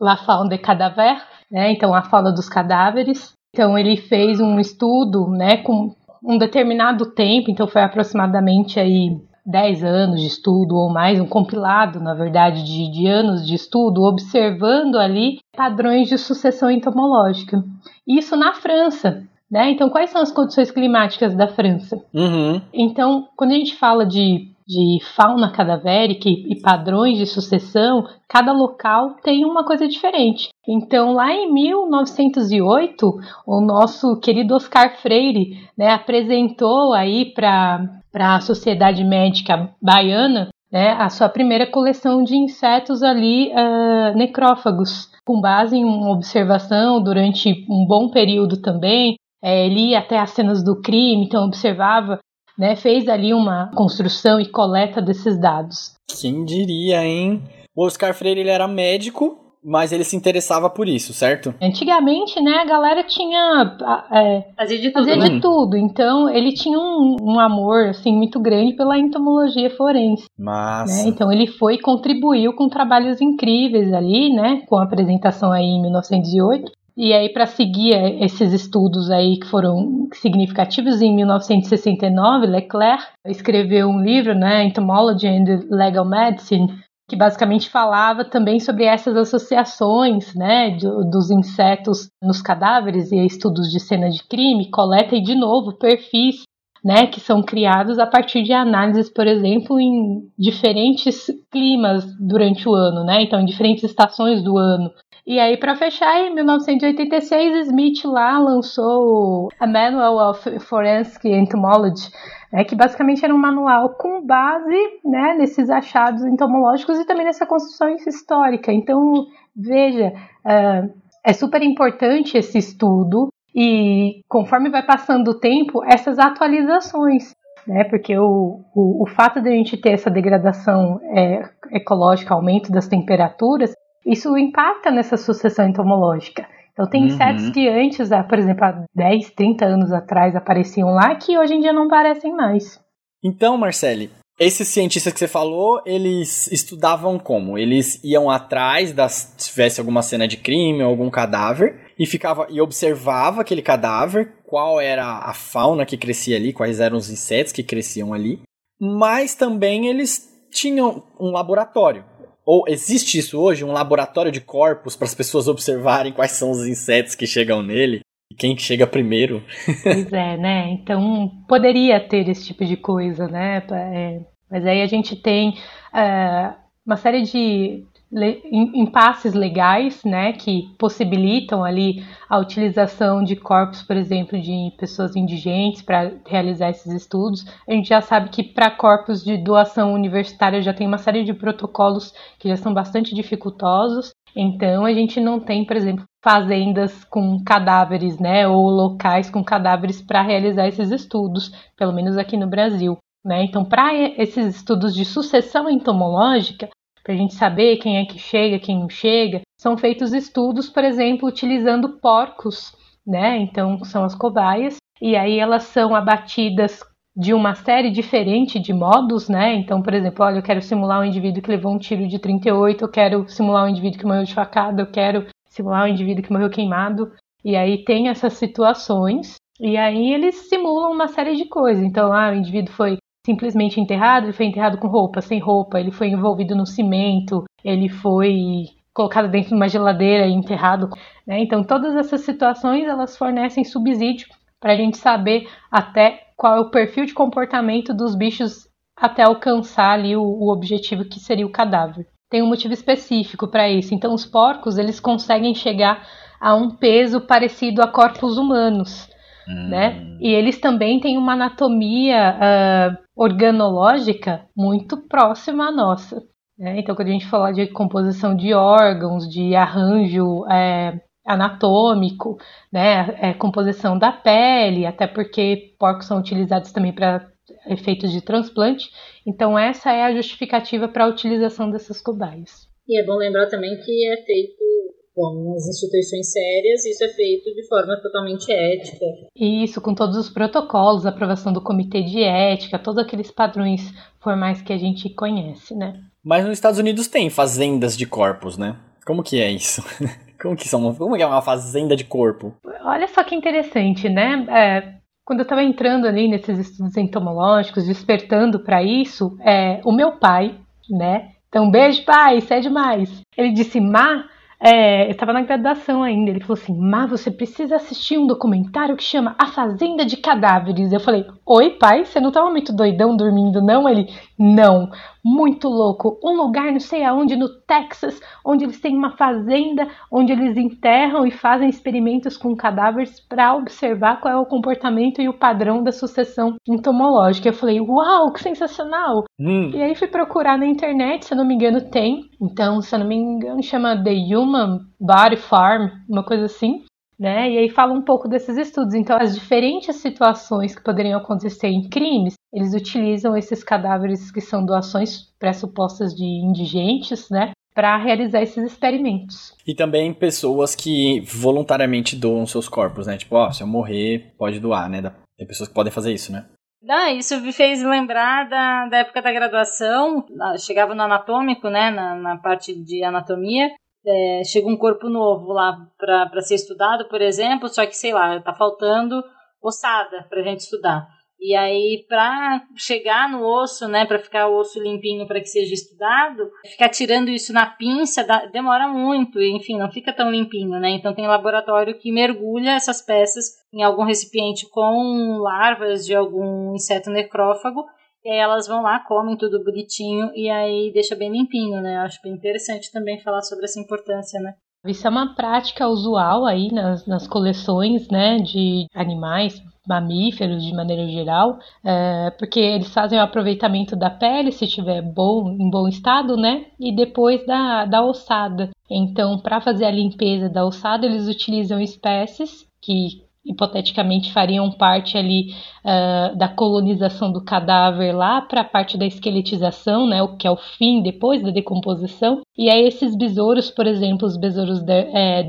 La Faune des Cadavres, né? Então a fauna dos cadáveres. Então ele fez um estudo, né, com um determinado tempo, então foi aproximadamente aí 10 anos de estudo ou mais, um compilado, na verdade, de, de anos de estudo, observando ali padrões de sucessão entomológica. Isso na França. Né? Então, quais são as condições climáticas da França? Uhum. Então, quando a gente fala de, de fauna cadavérica e, padrões de sucessão, cada local tem uma coisa diferente. Então, lá em 1908, o nosso querido Oscar Freire né, apresentou aí para a Sociedade Médica Baiana né, a sua primeira coleção de insetos ali uh, necrófagos, com base em uma observação durante um bom período também. É, ele ia até as cenas do crime, então observava, né, fez ali uma construção e coleta desses dados. Quem diria, hein? O Oscar Freire ele era médico, mas ele se interessava por isso, certo? Antigamente, né, a galera tinha. É, fazia de tudo. Fazia né? de tudo. Então, ele tinha um, um, amor, assim, muito grande pela entomologia forense. Massa. Né? Então, ele foi e contribuiu com trabalhos incríveis ali, né, com a apresentação aí em 1908. E aí, para seguir esses estudos aí que foram significativos, em 1969, Leclerc escreveu um livro, né, Entomology and Legal Medicine, que basicamente falava também sobre essas associações né, do, dos insetos nos cadáveres e estudos de cena de crime, coleta e, de novo, perfis né, que são criados a partir de análises, por exemplo, em diferentes climas durante o ano, né? Então, em diferentes estações do ano. E aí, para fechar, em 1986, Smith lá lançou a Manual of Forensic Entomology, é que basicamente era um manual com base né, nesses achados entomológicos e também nessa construção histórica. Então, veja, uh, é super importante esse estudo e conforme vai passando o tempo, essas atualizações. Né, porque o, o, o fato de a gente ter essa degradação é, ecológica, aumento das temperaturas, isso impacta nessa sucessão entomológica. Então tem uhum. insetos que antes, por exemplo, há 10, 30 anos atrás apareciam lá que hoje em dia não aparecem mais. Então, Marcele, esses cientistas que você falou, eles estudavam como? Eles iam atrás das se tivesse alguma cena de crime ou algum cadáver e ficava e observava aquele cadáver, qual era a fauna que crescia ali, quais eram os insetos que cresciam ali. Mas também eles tinham um laboratório. Ou existe isso hoje, um laboratório de corpos para as pessoas observarem quais são os insetos que chegam nele e quem chega primeiro? Pois é, né? Então poderia ter esse tipo de coisa, né? É, mas aí a gente tem uh, uma série de impasses legais, né, que possibilitam ali a utilização de corpos, por exemplo, de pessoas indigentes para realizar esses estudos. A gente já sabe que para corpos de doação universitária já tem uma série de protocolos que já são bastante dificultosos. Então a gente não tem, por exemplo, fazendas com cadáveres, né, ou locais com cadáveres para realizar esses estudos, pelo menos aqui no Brasil. Né? Então, para esses estudos de sucessão entomológica, para a gente saber quem é que chega, quem não chega. São feitos estudos, por exemplo, utilizando porcos, né? Então são as cobaias, e aí elas são abatidas de uma série diferente de modos, né? Então, por exemplo, olha, eu quero simular um indivíduo que levou um tiro de 38, eu quero simular um indivíduo que morreu de facada, eu quero simular um indivíduo que morreu queimado. E aí tem essas situações, e aí eles simulam uma série de coisas. Então, ah, o indivíduo foi simplesmente enterrado, ele foi enterrado com roupa, sem roupa, ele foi envolvido no cimento, ele foi colocado dentro de uma geladeira e enterrado. Né? Então, todas essas situações elas fornecem subsídio para a gente saber até qual é o perfil de comportamento dos bichos até alcançar ali o, o objetivo que seria o cadáver. Tem um motivo específico para isso. Então, os porcos eles conseguem chegar a um peso parecido a corpos humanos. Hum. Né? E eles também têm uma anatomia uh, organológica muito próxima à nossa. Né? Então, quando a gente fala de composição de órgãos, de arranjo é, anatômico, né? É, composição da pele, até porque porcos são utilizados também para efeitos de transplante. Então, essa é a justificativa para a utilização dessas cobaias. E é bom lembrar também que é feito com as instituições sérias, isso é feito de forma totalmente ética. Isso, com todos os protocolos, aprovação do comitê de ética, todos aqueles padrões formais que a gente conhece, né? Mas nos Estados Unidos tem fazendas de corpos, né? Como que é isso? Como que, são, como é uma fazenda de corpo? Olha só que interessante, né? É, quando eu estava entrando ali nesses estudos entomológicos, despertando para isso, é, o meu pai, né? Então, beijo, pai, você é demais. Ele disse, Má, é, eu estava na graduação ainda. Ele falou assim: Má, você precisa assistir um documentário que chama A Fazenda de Cadáveres. Eu falei: Oi, pai, você não estava muito doidão dormindo, não? Ele: Não, muito louco. Um lugar, não sei aonde, no Texas, onde eles têm uma fazenda, onde eles enterram e fazem experimentos com cadáveres para observar qual é o comportamento e o padrão da sucessão entomológica. Eu falei: Uau, que sensacional! Hum. E aí fui procurar na internet, se eu não me engano, tem. Então, se eu não me engano, chama The Human Body Farm, uma coisa assim. Né? E aí fala um pouco desses estudos. Então, as diferentes situações que poderiam acontecer em crimes, eles utilizam esses cadáveres que são doações pressupostas de indigentes, né? Para realizar esses experimentos. E também pessoas que voluntariamente doam seus corpos, né? Tipo, ó, se eu morrer, pode doar, né? Tem pessoas que podem fazer isso, né? Não, isso me fez lembrar da, da época da graduação. Chegava no anatômico, né? Na, na parte de anatomia. É, chega um corpo novo lá para ser estudado, por exemplo, só que, sei lá, tá faltando ossada pra gente estudar. E aí, para chegar no osso, né, para ficar o osso limpinho para que seja estudado, ficar tirando isso na pinça dá, demora muito, enfim, não fica tão limpinho, né? Então tem laboratório que mergulha essas peças em algum recipiente com larvas de algum inseto necrófago, e aí elas vão lá, comem tudo bonitinho e aí deixa bem limpinho, né? Acho bem interessante também falar sobre essa importância, né? Isso é uma prática usual aí nas, nas coleções, né, de animais, mamíferos de maneira geral, é, porque eles fazem o aproveitamento da pele, se tiver bom, em bom estado, né? E depois da, da ossada. Então, para fazer a limpeza da ossada, eles utilizam espécies que hipoteticamente fariam parte ali uh, da colonização do cadáver lá para a parte da esqueletização, né, o que é o fim depois da decomposição. E aí esses besouros, por exemplo, os besouros der, é,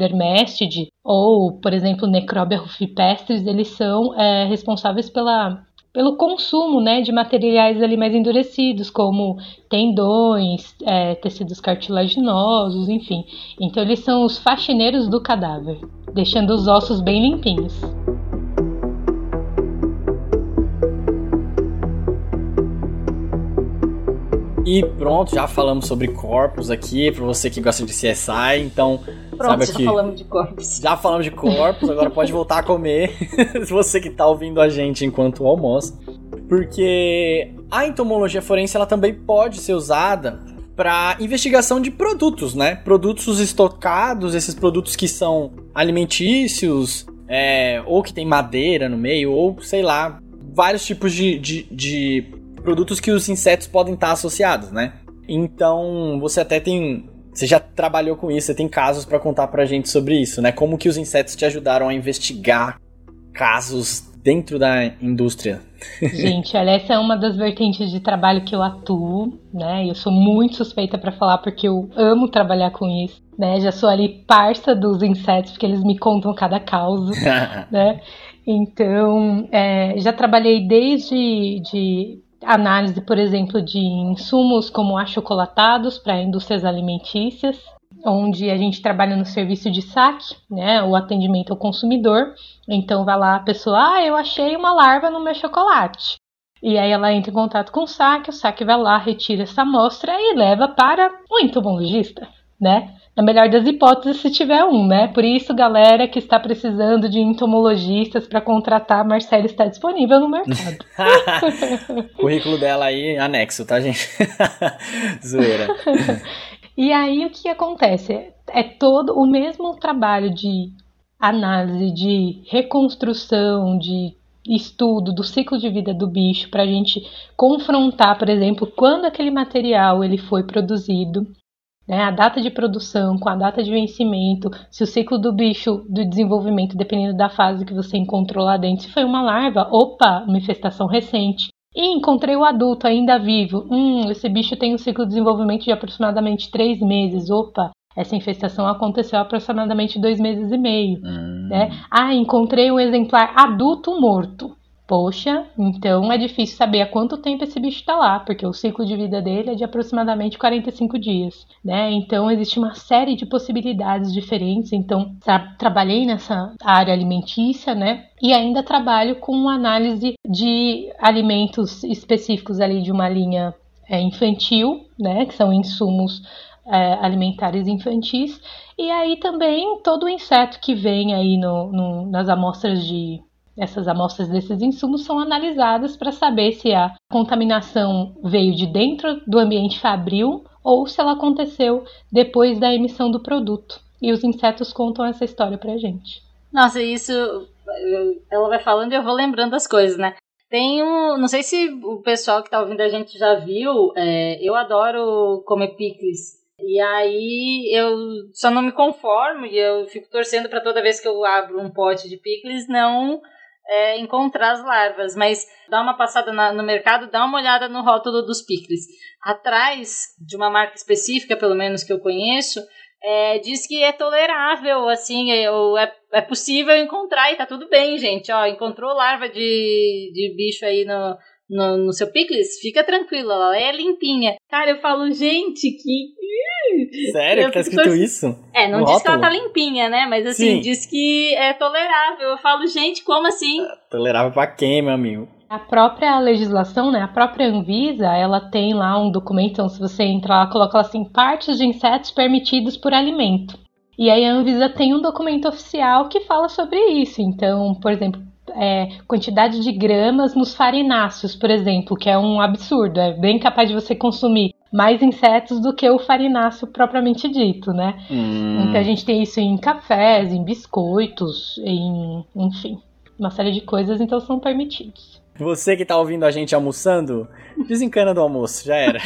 ou, por exemplo, Necrobia rufipestris, eles são é, responsáveis pela pelo consumo né, de materiais ali mais endurecidos, como tendões, é, tecidos cartilaginosos, enfim. Então eles são os faxineiros do cadáver, deixando os ossos bem limpinhos. E pronto, já falamos sobre corpos aqui, para você que gosta de CSI, então Pronto, sabe já aqui, falamos de corpos. já falamos de corpos, agora pode voltar a comer, você que tá ouvindo a gente enquanto almoça. Porque a entomologia forense ela também pode ser usada para investigação de produtos, né? Produtos estocados, esses produtos que são alimentícios, é, ou que tem madeira no meio, ou sei lá, vários tipos de, de, de produtos que os insetos podem estar associados, né? Então, você até tem. Você já trabalhou com isso, você tem casos para contar pra gente sobre isso, né? Como que os insetos te ajudaram a investigar casos dentro da indústria. Gente, olha, essa é uma das vertentes de trabalho que eu atuo, né? Eu sou muito suspeita para falar porque eu amo trabalhar com isso, né? Já sou ali parça dos insetos porque eles me contam cada causa, né? Então, é, já trabalhei desde de análise, por exemplo, de insumos como achocolatados para indústrias alimentícias, onde a gente trabalha no serviço de saque, né, o atendimento ao consumidor. Então vai lá a pessoa, ah, eu achei uma larva no meu chocolate. E aí ela entra em contato com o saque, o saque vai lá, retira essa amostra e leva para o entomologista, né? Na melhor das hipóteses, se tiver um, né? Por isso, galera que está precisando de entomologistas para contratar, Marcela está disponível no mercado. Currículo dela aí, anexo, tá, gente? Zoeira. E aí o que acontece? É todo o mesmo trabalho de análise, de reconstrução, de estudo do ciclo de vida do bicho para a gente confrontar, por exemplo, quando aquele material ele foi produzido, né, a data de produção com a data de vencimento, se o ciclo do bicho do desenvolvimento, dependendo da fase que você encontrou lá dentro, se foi uma larva, opa, uma infestação recente. E encontrei o adulto ainda vivo. Hum, esse bicho tem um ciclo de desenvolvimento de aproximadamente três meses. Opa, essa infestação aconteceu há aproximadamente dois meses e meio. Hum. Né? Ah, encontrei um exemplar adulto morto. Poxa, então é difícil saber há quanto tempo esse bicho está lá, porque o ciclo de vida dele é de aproximadamente 45 dias, né? Então existe uma série de possibilidades diferentes. Então tra trabalhei nessa área alimentícia, né? E ainda trabalho com análise de alimentos específicos ali de uma linha é, infantil, né? Que são insumos é, alimentares infantis. E aí também todo o inseto que vem aí no, no nas amostras de essas amostras desses insumos são analisadas para saber se a contaminação veio de dentro do ambiente fabril ou se ela aconteceu depois da emissão do produto. E os insetos contam essa história para a gente. Nossa, isso. Ela vai falando e eu vou lembrando as coisas, né? Tem um. Não sei se o pessoal que está ouvindo a gente já viu. É, eu adoro comer picles. E aí eu só não me conformo e eu fico torcendo para toda vez que eu abro um pote de picles não é, encontrar as larvas, mas dá uma passada na, no mercado, dá uma olhada no rótulo dos picles. Atrás de uma marca específica, pelo menos que eu conheço, é, diz que é tolerável, assim, é, é, é, possível encontrar e tá tudo bem, gente. Ó, encontrou larva de, de bicho aí no, no, no seu picles, fica tranquila, ela é limpinha. Cara, eu falo, gente, que. Sério eu que tá escrito isso? É, não diz que ela tá limpinha, né? Mas assim, Sim. diz que é tolerável. Eu falo, gente, como assim? É, tolerável pra quem, meu amigo? A própria legislação, né, a própria Anvisa, ela tem lá um documento, então se você entrar lá, coloca assim, partes de insetos permitidos por alimento. E aí a Anvisa tem um documento oficial que fala sobre isso. Então, por exemplo, é, quantidade de gramas nos farináceos, por exemplo, que é um absurdo. É bem capaz de você consumir mais insetos do que o farináceo propriamente dito, né? Hum. Então a gente tem isso em cafés, em biscoitos, em, enfim, uma série de coisas, então são permitidos. Você que tá ouvindo a gente almoçando, desencana do almoço, já era.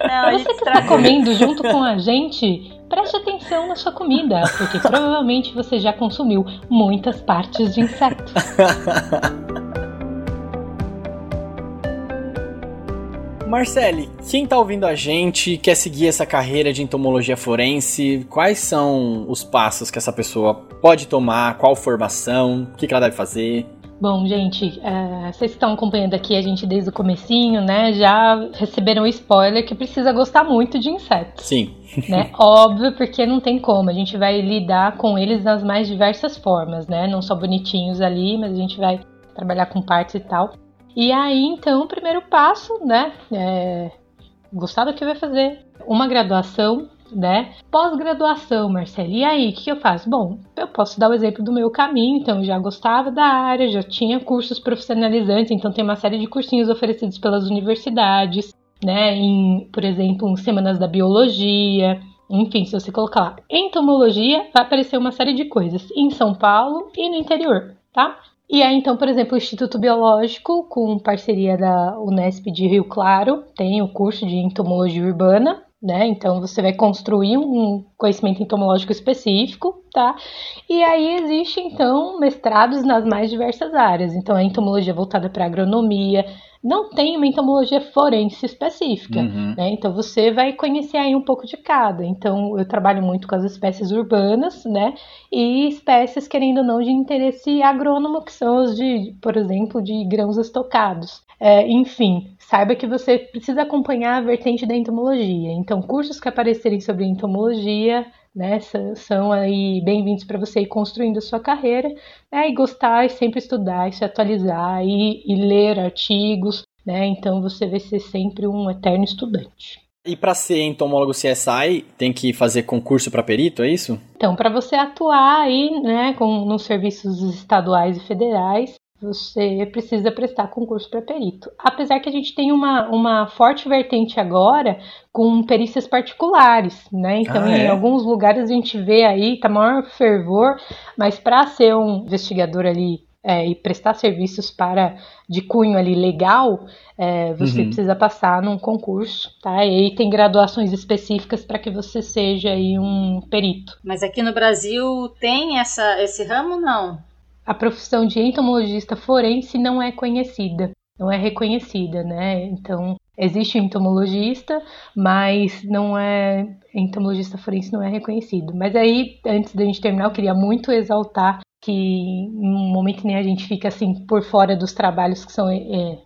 Não, Você que tá comendo junto com a gente, preste atenção na sua comida, porque provavelmente você já consumiu muitas partes de inseto. Marcele, quem tá ouvindo a gente quer seguir essa carreira de entomologia forense, quais são os passos que essa pessoa pode tomar, qual formação, o que, que ela deve fazer? Bom, gente, é, vocês estão acompanhando aqui a gente desde o comecinho, né? Já receberam o spoiler que precisa gostar muito de insetos. Sim. Né? Óbvio, porque não tem como. A gente vai lidar com eles nas mais diversas formas, né? Não só bonitinhos ali, mas a gente vai trabalhar com partes e tal. E aí, então, o primeiro passo, né? É gostar do que vai fazer. Uma graduação né? Pós-graduação, Marcelo, e aí, o que eu faço? Bom, eu posso dar o exemplo do meu caminho, então eu já gostava da área, já tinha cursos profissionalizantes, então tem uma série de cursinhos oferecidos pelas universidades, né? Em, por exemplo, em semanas da biologia, enfim, se você colocar lá entomologia, vai aparecer uma série de coisas em São Paulo e no interior, tá? E aí, então, por exemplo, o Instituto Biológico, com parceria da Unesp de Rio Claro, tem o curso de entomologia urbana, né? Então você vai construir um conhecimento entomológico específico, tá? E aí existe então mestrados nas mais diversas áreas. Então a entomologia voltada para agronomia, não tem uma entomologia forense específica, uhum. né? Então você vai conhecer aí um pouco de cada. Então eu trabalho muito com as espécies urbanas, né? E espécies querendo ou não de interesse agrônomo, que são os de, por exemplo, de grãos estocados. É, enfim, saiba que você precisa acompanhar a vertente da entomologia. Então, cursos que aparecerem sobre entomologia, né, são aí bem-vindos para você ir construindo a sua carreira, né, e gostar e sempre estudar e se atualizar e, e ler artigos, né, então você vai ser sempre um eterno estudante. E para ser entomólogo CSI, tem que fazer concurso para perito, é isso? Então, para você atuar aí, né, com, nos serviços estaduais e federais, você precisa prestar concurso para perito. Apesar que a gente tem uma, uma forte vertente agora com perícias particulares, né? Então, ah, é? em alguns lugares a gente vê aí, tá maior fervor, mas para ser um investigador ali é, e prestar serviços para de cunho ali legal, é, você uhum. precisa passar num concurso, tá? E aí tem graduações específicas para que você seja aí um perito. Mas aqui no Brasil tem essa, esse ramo, não? A profissão de entomologista forense não é conhecida, não é reconhecida, né? Então, existe entomologista, mas não é entomologista forense não é reconhecido. Mas aí, antes da gente terminar, eu queria muito exaltar que em um momento nem a gente fica assim por fora dos trabalhos que são é,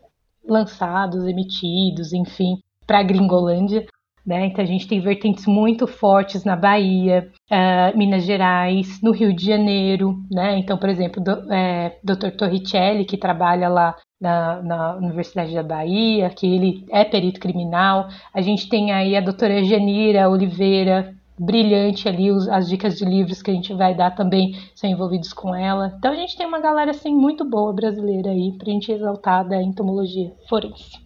lançados, emitidos, enfim, para a Gringolândia. Né? Então a gente tem vertentes muito fortes na Bahia, uh, Minas Gerais, no Rio de Janeiro, né? Então, por exemplo, do, é, Dr. Torricelli, que trabalha lá na, na, Universidade da Bahia, que ele é perito criminal. A gente tem aí a doutora Janira Oliveira, brilhante ali, os, as dicas de livros que a gente vai dar também são envolvidos com ela. Então a gente tem uma galera assim muito boa brasileira aí pra gente exaltar da entomologia forense.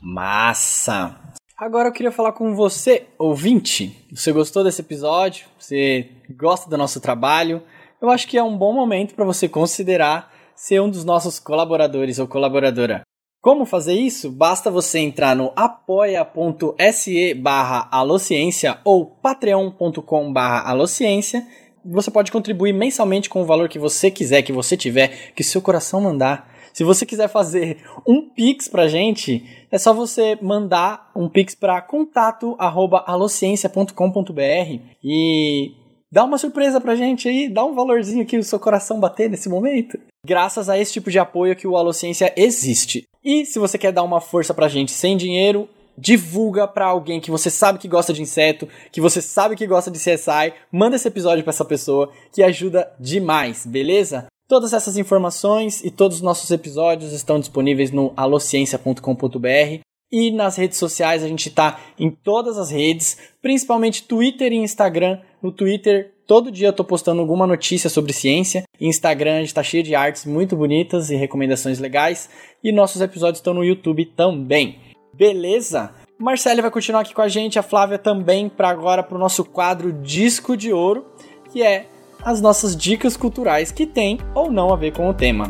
Massa! Agora eu queria falar com você, ouvinte. Você gostou desse episódio? Você gosta do nosso trabalho? Eu acho que é um bom momento para você considerar ser um dos nossos colaboradores ou colaboradora. Como fazer isso? Basta você entrar no apoia.se barra alociência ou patreon.com barra alociência. Você pode contribuir mensalmente com o valor que você quiser, que você tiver, que seu coração mandar. Se você quiser fazer um pix pra gente, é só você mandar um pix para contato@alociencia.com.br e dá uma surpresa pra gente aí, dá um valorzinho que o seu coração bater nesse momento. Graças a esse tipo de apoio que o Alociência existe. E se você quer dar uma força pra gente sem dinheiro, divulga para alguém que você sabe que gosta de inseto, que você sabe que gosta de CSI, manda esse episódio para essa pessoa que ajuda demais, beleza? Todas essas informações e todos os nossos episódios estão disponíveis no alociencia.com.br e nas redes sociais a gente está em todas as redes, principalmente Twitter e Instagram. No Twitter, todo dia eu tô postando alguma notícia sobre ciência. Instagram a gente tá cheio de artes muito bonitas e recomendações legais. E nossos episódios estão no YouTube também. Beleza? Marcele vai continuar aqui com a gente, a Flávia também, para agora para o nosso quadro Disco de Ouro, que é as nossas dicas culturais que tem ou não a ver com o tema.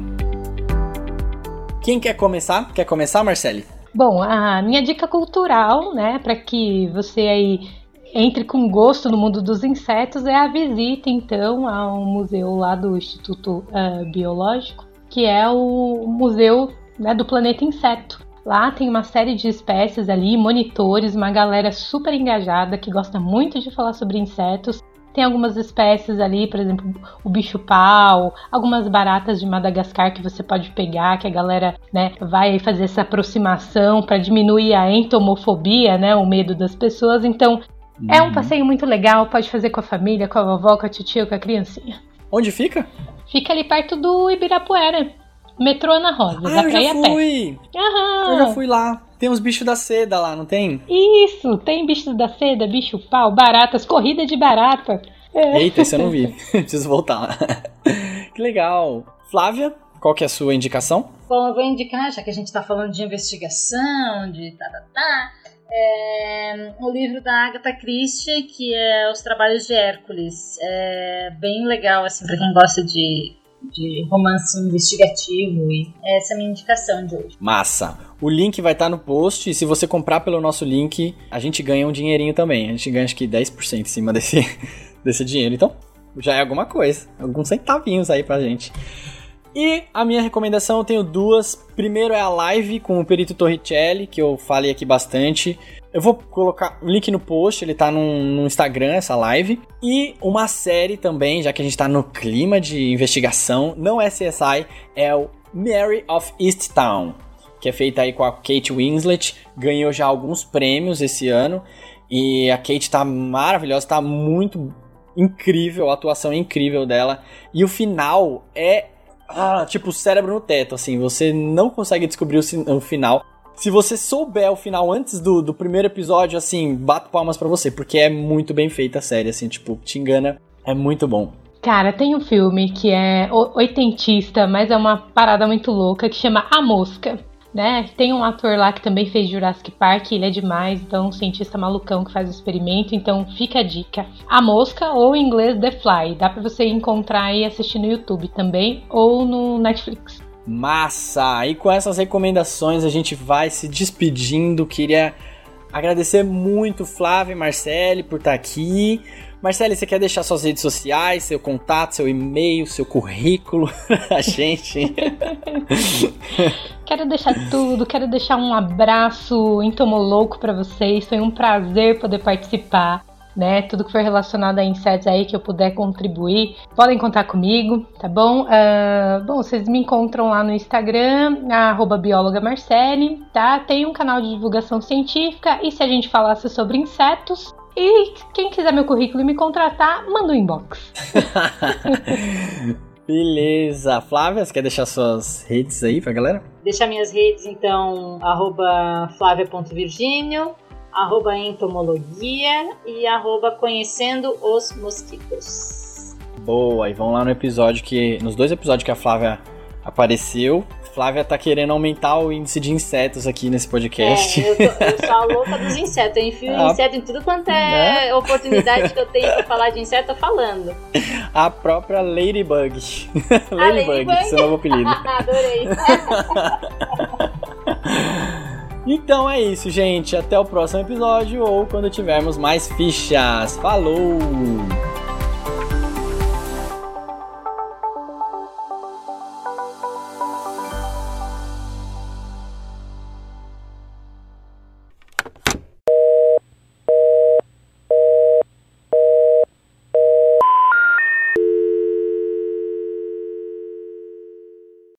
Quem quer começar? Quer começar, Marcele? Bom, a minha dica cultural, né, para que você aí entre com gosto no mundo dos insetos é a visita, então, ao museu lá do Instituto uh, Biológico, que é o museu né, do planeta inseto. Lá tem uma série de espécies ali, monitores, uma galera super engajada que gosta muito de falar sobre insetos tem algumas espécies ali, por exemplo, o bicho-pau, algumas baratas de Madagascar que você pode pegar, que a galera né, vai fazer essa aproximação para diminuir a entomofobia, né, o medo das pessoas. Então, uhum. é um uhum. passeio muito legal, pode fazer com a família, com a vovó, com a titia, com a criancinha. Onde fica? Fica ali perto do Ibirapuera. Metrô Ana Rosa, ah, da eu já fui! Aham. Eu já fui lá. Tem uns bichos da seda lá, não tem? Isso, tem bichos da seda, bicho pau, baratas, corrida de barata. É. Eita, esse eu não vi. Preciso voltar lá. que legal. Flávia, qual que é a sua indicação? Bom, eu vou indicar, já que a gente está falando de investigação, de tá, tá, tá, é, o livro da Agatha Christie, que é Os Trabalhos de Hércules. É bem legal, assim, para quem gosta de de romance investigativo e essa é a minha indicação de hoje. Massa! O link vai estar tá no post e se você comprar pelo nosso link, a gente ganha um dinheirinho também. A gente ganha acho que 10% em cima desse, desse dinheiro. Então, já é alguma coisa. Alguns centavinhos aí pra gente. E a minha recomendação eu tenho duas. Primeiro é a live com o Perito Torricelli, que eu falei aqui bastante. Eu vou colocar o link no post, ele tá no, Instagram, essa live. E uma série também, já que a gente tá no clima de investigação, não é CSI, é o Mary of Easttown, que é feita aí com a Kate Winslet. Ganhou já alguns prêmios esse ano. E a Kate tá maravilhosa, tá muito incrível, a atuação é incrível dela. E o final é ah, tipo cérebro no teto, assim, você não consegue descobrir o, o final. Se você souber o final antes do, do primeiro episódio, assim, bato palmas para você, porque é muito bem feita a série, assim, tipo, te engana, é muito bom. Cara, tem um filme que é oitentista, mas é uma parada muito louca, que chama A Mosca. Né? Tem um ator lá que também fez Jurassic Park, ele é demais, então um cientista malucão que faz o experimento, então fica a dica. A Mosca ou em inglês The Fly, dá para você encontrar e assistir no YouTube também ou no Netflix. Massa! E com essas recomendações a gente vai se despedindo. Queria agradecer muito Flávio e Marcele por estar aqui. Marcele, você quer deixar suas redes sociais, seu contato, seu e-mail, seu currículo a gente? quero deixar tudo, quero deixar um abraço entomoloco para vocês. Foi um prazer poder participar. Né? Tudo que for relacionado a insetos aí que eu puder contribuir, podem contar comigo, tá bom? Uh, bom, vocês me encontram lá no Instagram, arroba bióloga Marcele, tá? Tem um canal de divulgação científica e se a gente falasse sobre insetos, e quem quiser meu currículo e me contratar, manda um inbox. Beleza. Flávia, você quer deixar suas redes aí pra galera? Deixar minhas redes, então, arroba flávia.virgínio, arroba entomologia e arroba conhecendo os mosquitos. Boa, e vão lá no episódio que. Nos dois episódios que a Flávia apareceu. Flávia tá querendo aumentar o índice de insetos aqui nesse podcast. É, eu, tô, eu sou a louca dos insetos. Eu enfio ah, inseto em tudo quanto é né? oportunidade que eu tenho pra falar de inseto, tô falando. A própria Ladybug. Ladybug, Ladybug, seu novo apelido. Adorei. Então é isso, gente. Até o próximo episódio ou quando tivermos mais fichas. Falou!